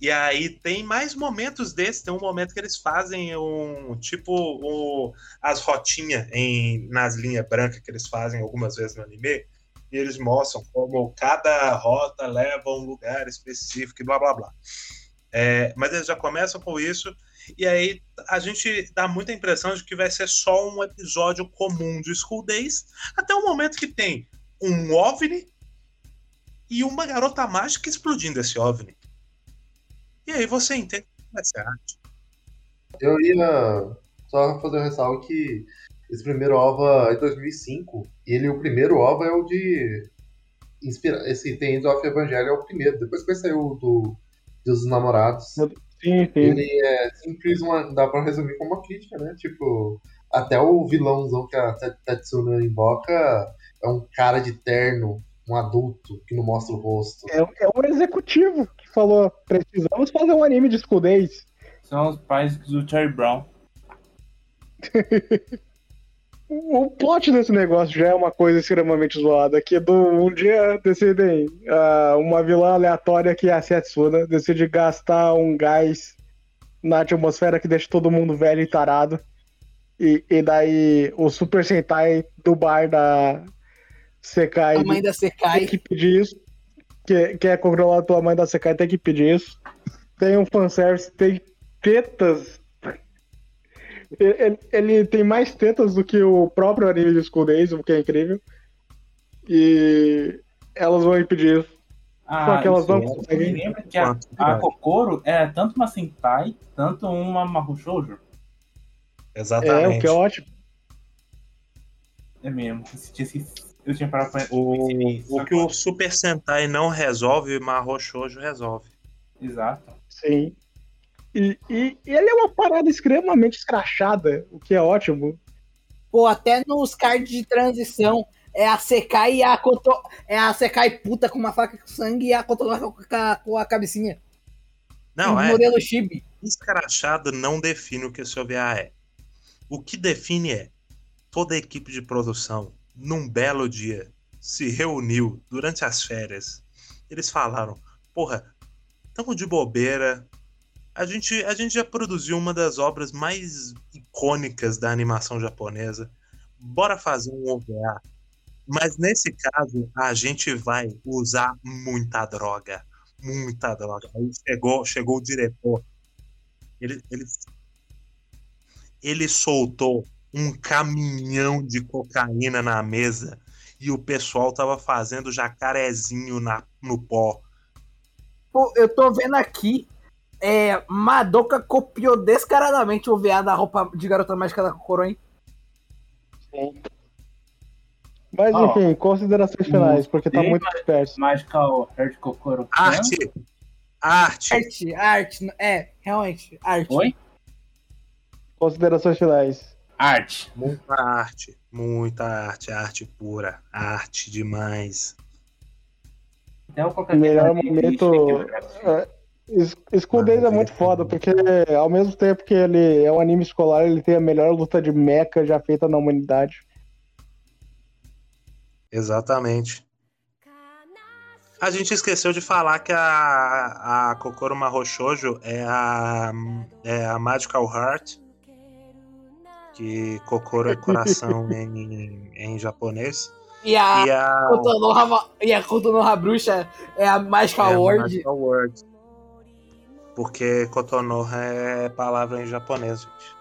Speaker 5: E aí tem mais momentos desses. Tem um momento que eles fazem um tipo o, as rotinhas em, nas linhas brancas que eles fazem algumas vezes no anime. E eles mostram como cada rota leva a um lugar específico e blá blá blá. É, mas eles já começam com isso. E aí a gente dá muita impressão de que vai ser só um episódio comum de School Days, até o momento que tem um OVNI e uma garota mágica explodindo esse OVNI. E aí você entende que vai ser arte.
Speaker 2: Eu ia só fazer um ressalvo que esse primeiro OVA é 2005 e ele, o primeiro OVA é o de. Inspira... Esse The End of Evangelho é o primeiro, depois que saiu o do Deus dos Namorados.
Speaker 1: Sim, sim.
Speaker 2: Ele é simples, uma, dá pra resumir como uma crítica, né? Tipo, até o vilãozão que a Tet- Tetsuna invoca é um cara de terno, um adulto que não mostra o rosto.
Speaker 1: É, é um executivo que falou: precisamos fazer um anime de School Days.
Speaker 6: São os pais do Charlie Brown.
Speaker 1: O plot desse negócio já é uma coisa extremamente zoada. Que do, um dia decidem, ah, uma vilã aleatória que é a Setsuna, decide gastar um gás na atmosfera que deixa todo mundo velho e tarado. E, e daí o Super Sentai do bar da Sekai
Speaker 3: A mãe da
Speaker 1: tem
Speaker 3: Sekai.
Speaker 1: que pedir isso. Que, que é controlado pela mãe da Sekai tem que pedir isso. Tem um fanservice, tem tetas. Ele, ele tem mais tetas do que o próprio anime de School Days, o que é incrível. E elas vão impedir isso.
Speaker 6: Ah,
Speaker 1: Só que elas
Speaker 6: isso
Speaker 1: não
Speaker 6: é.
Speaker 1: conseguem.
Speaker 6: Eu me lembro que a, a
Speaker 5: vai?
Speaker 6: Kokoro era tanto uma Sentai, tanto uma Mahou Shoujo.
Speaker 1: É,
Speaker 5: Exatamente.
Speaker 1: o que é ótimo.
Speaker 6: É mesmo. Eu tinha, esqueci- eu tinha parado pra
Speaker 5: O, o que o. Super Sentai não resolve, o Mahou Shoujo resolve.
Speaker 6: Exato.
Speaker 1: Sim. E, e- e ele é uma parada extremamente escrachada, o que é ótimo.
Speaker 3: Pô, até nos cards de transição é a Sekai e a Koto... É a Sekai puta com uma faca com sangue e a Kotonoha com a, com a cabecinha.
Speaker 5: Não,
Speaker 3: Um
Speaker 5: é.
Speaker 3: modelo Chibi.
Speaker 5: Escrachado não define o que esse OVA é. O que define é toda a equipe de produção, num belo dia, se reuniu durante as férias. Eles falaram: Porra, tamo de bobeira. A gente, a gente já produziu uma das obras mais icônicas da animação japonesa. Bora fazer um OVA. Mas nesse caso, a gente vai usar muita droga. Muita droga. Aí chegou, chegou o diretor Ele, ele, ele soltou um caminhão de cocaína na mesa e o pessoal tava fazendo jacarezinho na, no pó.
Speaker 3: Pô, eu tô vendo aqui. É, Madoka copiou descaradamente o VA da roupa de garota mágica da Kokoro, hein?
Speaker 1: Mas
Speaker 6: Ó,
Speaker 1: enfim, considerações finais, porque tá
Speaker 6: Sim,
Speaker 1: muito disperso.
Speaker 6: Magical Heart Kokoro.
Speaker 5: Arte! Arte!
Speaker 3: Arte, arte, é, realmente, arte.
Speaker 6: Oi?
Speaker 1: Considerações finais.
Speaker 6: Arte.
Speaker 5: Muita arte, muita arte, arte pura, arte demais.
Speaker 6: Até eu colocar
Speaker 1: Melhor momento- É, Es- School Days é muito foda, porque ao mesmo tempo que ele é um anime escolar, ele tem a melhor luta de mecha já feita na humanidade.
Speaker 5: Exatamente. A gente esqueceu de falar que a, a Kokoro Mahou Shoujo é a, é a Magical Heart, que Kokoro é coração em, em japonês.
Speaker 3: E a
Speaker 5: E a,
Speaker 3: Kotonoha, e a Kotonoha Bruxa é a Magical
Speaker 5: é. Magical Word. Porque Kotonoha é palavra em japonês, gente.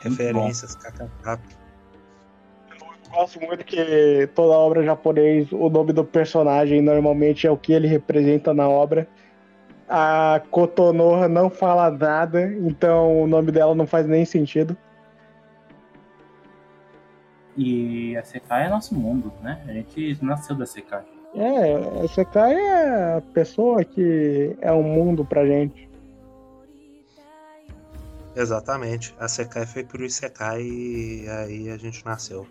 Speaker 5: Referências, kkk.
Speaker 1: Gosto muito que toda obra japonês, o nome do personagem normalmente é o que ele representa na obra. A Kotonoha não fala nada, então o nome dela não faz nem sentido.
Speaker 6: E a Sekai é nosso mundo, né? A gente nasceu da Sekai.
Speaker 1: É, essa cara é a pessoa que é um mundo pra gente.
Speaker 5: Exatamente. A Sekai foi por Isekai e aí a gente nasceu.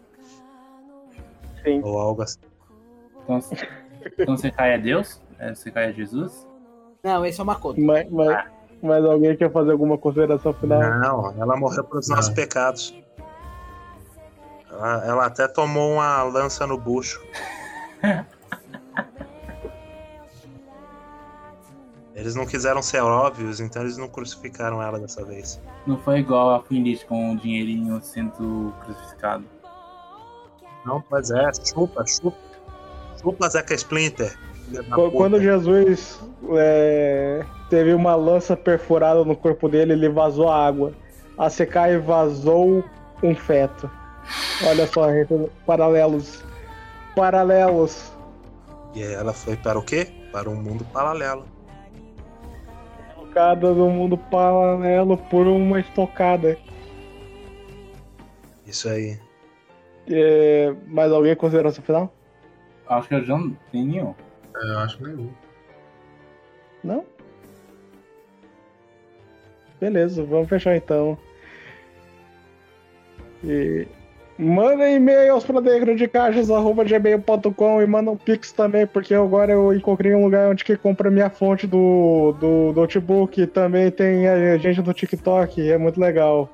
Speaker 1: Sim.
Speaker 5: Ou algo assim.
Speaker 6: Então, então Sekai é Deus? É, Sekai é Jesus?
Speaker 3: Não, esse é o Makoto.
Speaker 1: Mas, mas, mas alguém quer fazer alguma consideração final?
Speaker 5: Não, ela morreu pelos nossos
Speaker 2: Não.
Speaker 5: pecados. Ela, ela até tomou uma lança no bucho. Eles não quiseram ser óbvios, então eles não crucificaram ela dessa vez.
Speaker 6: Não foi igual a Queen com o dinheirinho sendo crucificado.
Speaker 5: Não, pois é, chupa, chupa. Chupa, Zeca Splinter.
Speaker 1: Quando Jesus é, teve uma lança perfurada no corpo dele, ele vazou a água. A Sekai vazou um feto. Olha só, paralelos. Paralelos.
Speaker 5: E ela foi para o quê? Para um mundo paralelo.
Speaker 1: Colocada no mundo paralelo por uma estocada.
Speaker 5: Isso aí.
Speaker 1: É, mais alguém consideração final?
Speaker 6: Acho que eu já não tenho nenhum.
Speaker 2: É, eu acho nenhum.
Speaker 1: Não? Beleza, vamos fechar então. E manda e-mails para negrodecaixas.gmail.com e manda um pix também, porque agora eu encontrei um lugar onde que compra minha fonte do, do notebook. Também tem a gente do TikTok, é muito legal.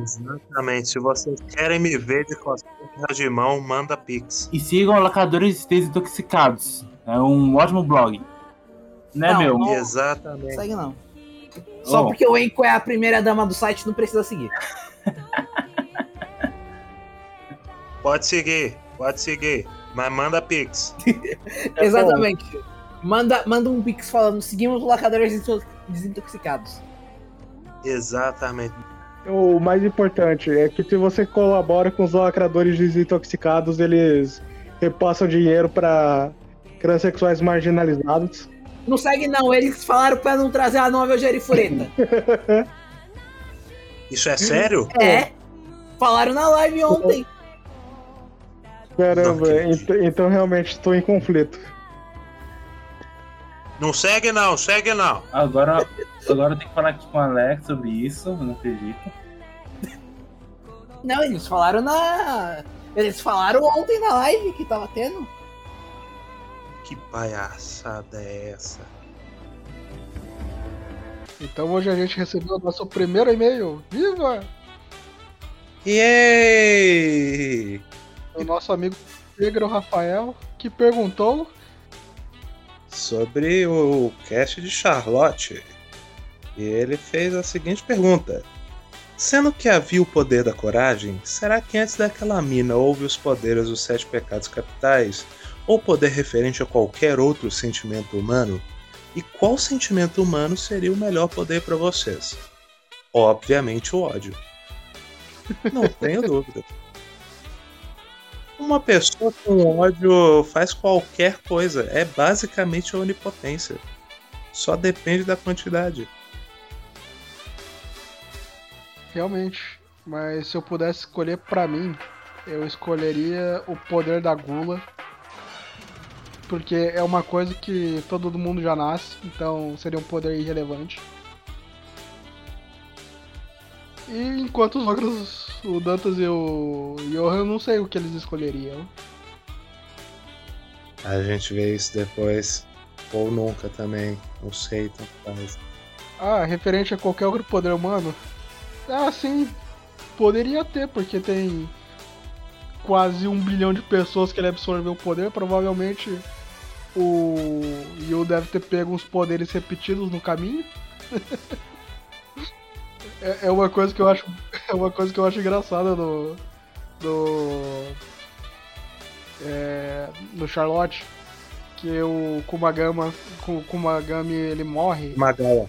Speaker 5: Exatamente. Se vocês querem me ver de costas de mão, manda pix.
Speaker 6: E sigam locadores desintoxicados. É um ótimo blog. Né,
Speaker 3: Não,
Speaker 6: meu?
Speaker 3: não.
Speaker 5: Exatamente.
Speaker 3: Segue não. Só
Speaker 6: Oh.
Speaker 3: porque o Enco é a primeira dama do site, não precisa seguir.
Speaker 5: Pode seguir, pode seguir. Mas manda pix.
Speaker 3: Exatamente. Manda, manda um pix falando, seguimos locadores desinto- desintoxicados.
Speaker 5: Exatamente.
Speaker 1: O mais importante é que se você colabora com os lacradores desintoxicados, eles repassam dinheiro para transexuais marginalizados.
Speaker 3: Não segue não, eles falaram pra não trazer a nova Gerifureta.
Speaker 5: Isso é sério?
Speaker 3: é. Falaram na live ontem.
Speaker 1: Caramba,
Speaker 5: Não acredito.
Speaker 1: ent- então realmente estou em conflito.
Speaker 5: Não segue não, segue não.
Speaker 6: Agora, agora eu tenho que falar aqui com o Alex sobre isso. Eu não acredito.
Speaker 3: Não, eles falaram na. Eles falaram ontem na live que tava tendo.
Speaker 5: Que palhaçada é essa?
Speaker 1: Então hoje a gente recebeu o nosso primeiro e-mail. Viva!
Speaker 5: Yay!
Speaker 1: O nosso amigo Pedro Rafael, que perguntou
Speaker 5: Sobre o cast de Charlotte. E ele fez a seguinte pergunta. Sendo que havia o poder da coragem, será que antes daquela mina houve os poderes dos sete pecados capitais? Ou poder referente a qualquer outro sentimento humano? E qual sentimento humano seria o melhor poder para vocês? Obviamente o ódio. Não tenho dúvida. Uma pessoa com ódio faz qualquer coisa. É basicamente a onipotência. Só depende da quantidade.
Speaker 1: Realmente. Mas se eu pudesse escolher pra mim, eu escolheria o poder da gula. Porque é uma coisa que todo mundo já nasce, então seria um poder irrelevante. E enquanto os outros, o Dantas e o Johan, eu não sei o que eles escolheriam.
Speaker 5: A gente vê isso depois. Ou nunca também. Não sei, tanto faz.
Speaker 1: Ah, referente a qualquer outro poder humano? Ah, sim. Poderia ter, porque tem quase um bilhão de pessoas que ele absorveu o poder. Provavelmente o Yu deve ter pego uns poderes repetidos no caminho. é, é uma coisa que eu acho. É uma coisa que eu acho engraçada no. No. É, no Charlotte. Que o Kumagama. Kumagami ele morre.
Speaker 5: Magawa.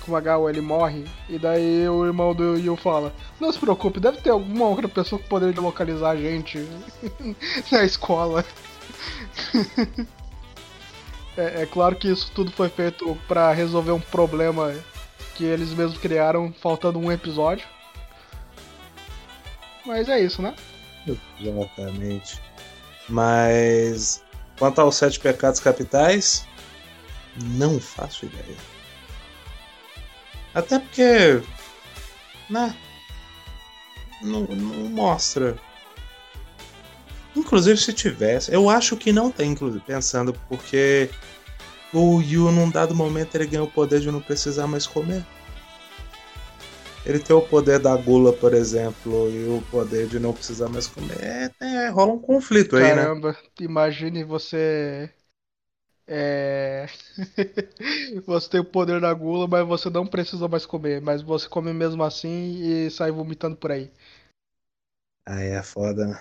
Speaker 1: Kumagawa ele morre. E daí o irmão do Yu fala: Não se preocupe, deve ter alguma outra pessoa que poderia localizar a gente na escola. é, é claro que isso tudo foi feito para resolver um problema que eles mesmos criaram, faltando um episódio. Mas é isso, né?
Speaker 5: Exatamente. Mas quanto aos sete pecados capitais, não faço ideia. Até porque. Né? Não, não mostra. Inclusive, se tivesse. Eu acho que não tem, inclusive, pensando, porque o Yu, num dado momento, ele ganha o poder de não precisar mais comer. Ele tem o poder da gula, por exemplo, e o poder de não precisar mais comer. É, é, rola um conflito aí, né?
Speaker 1: Caramba, imagine você. É. você tem o poder da gula, mas você não precisa mais comer. Mas você come mesmo assim e sai vomitando por aí.
Speaker 5: Aí é foda, né?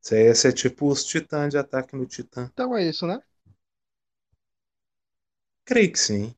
Speaker 5: Isso aí ia ser tipo os titãs de ataque no titã.
Speaker 1: Então é isso, né?
Speaker 5: Creio que sim.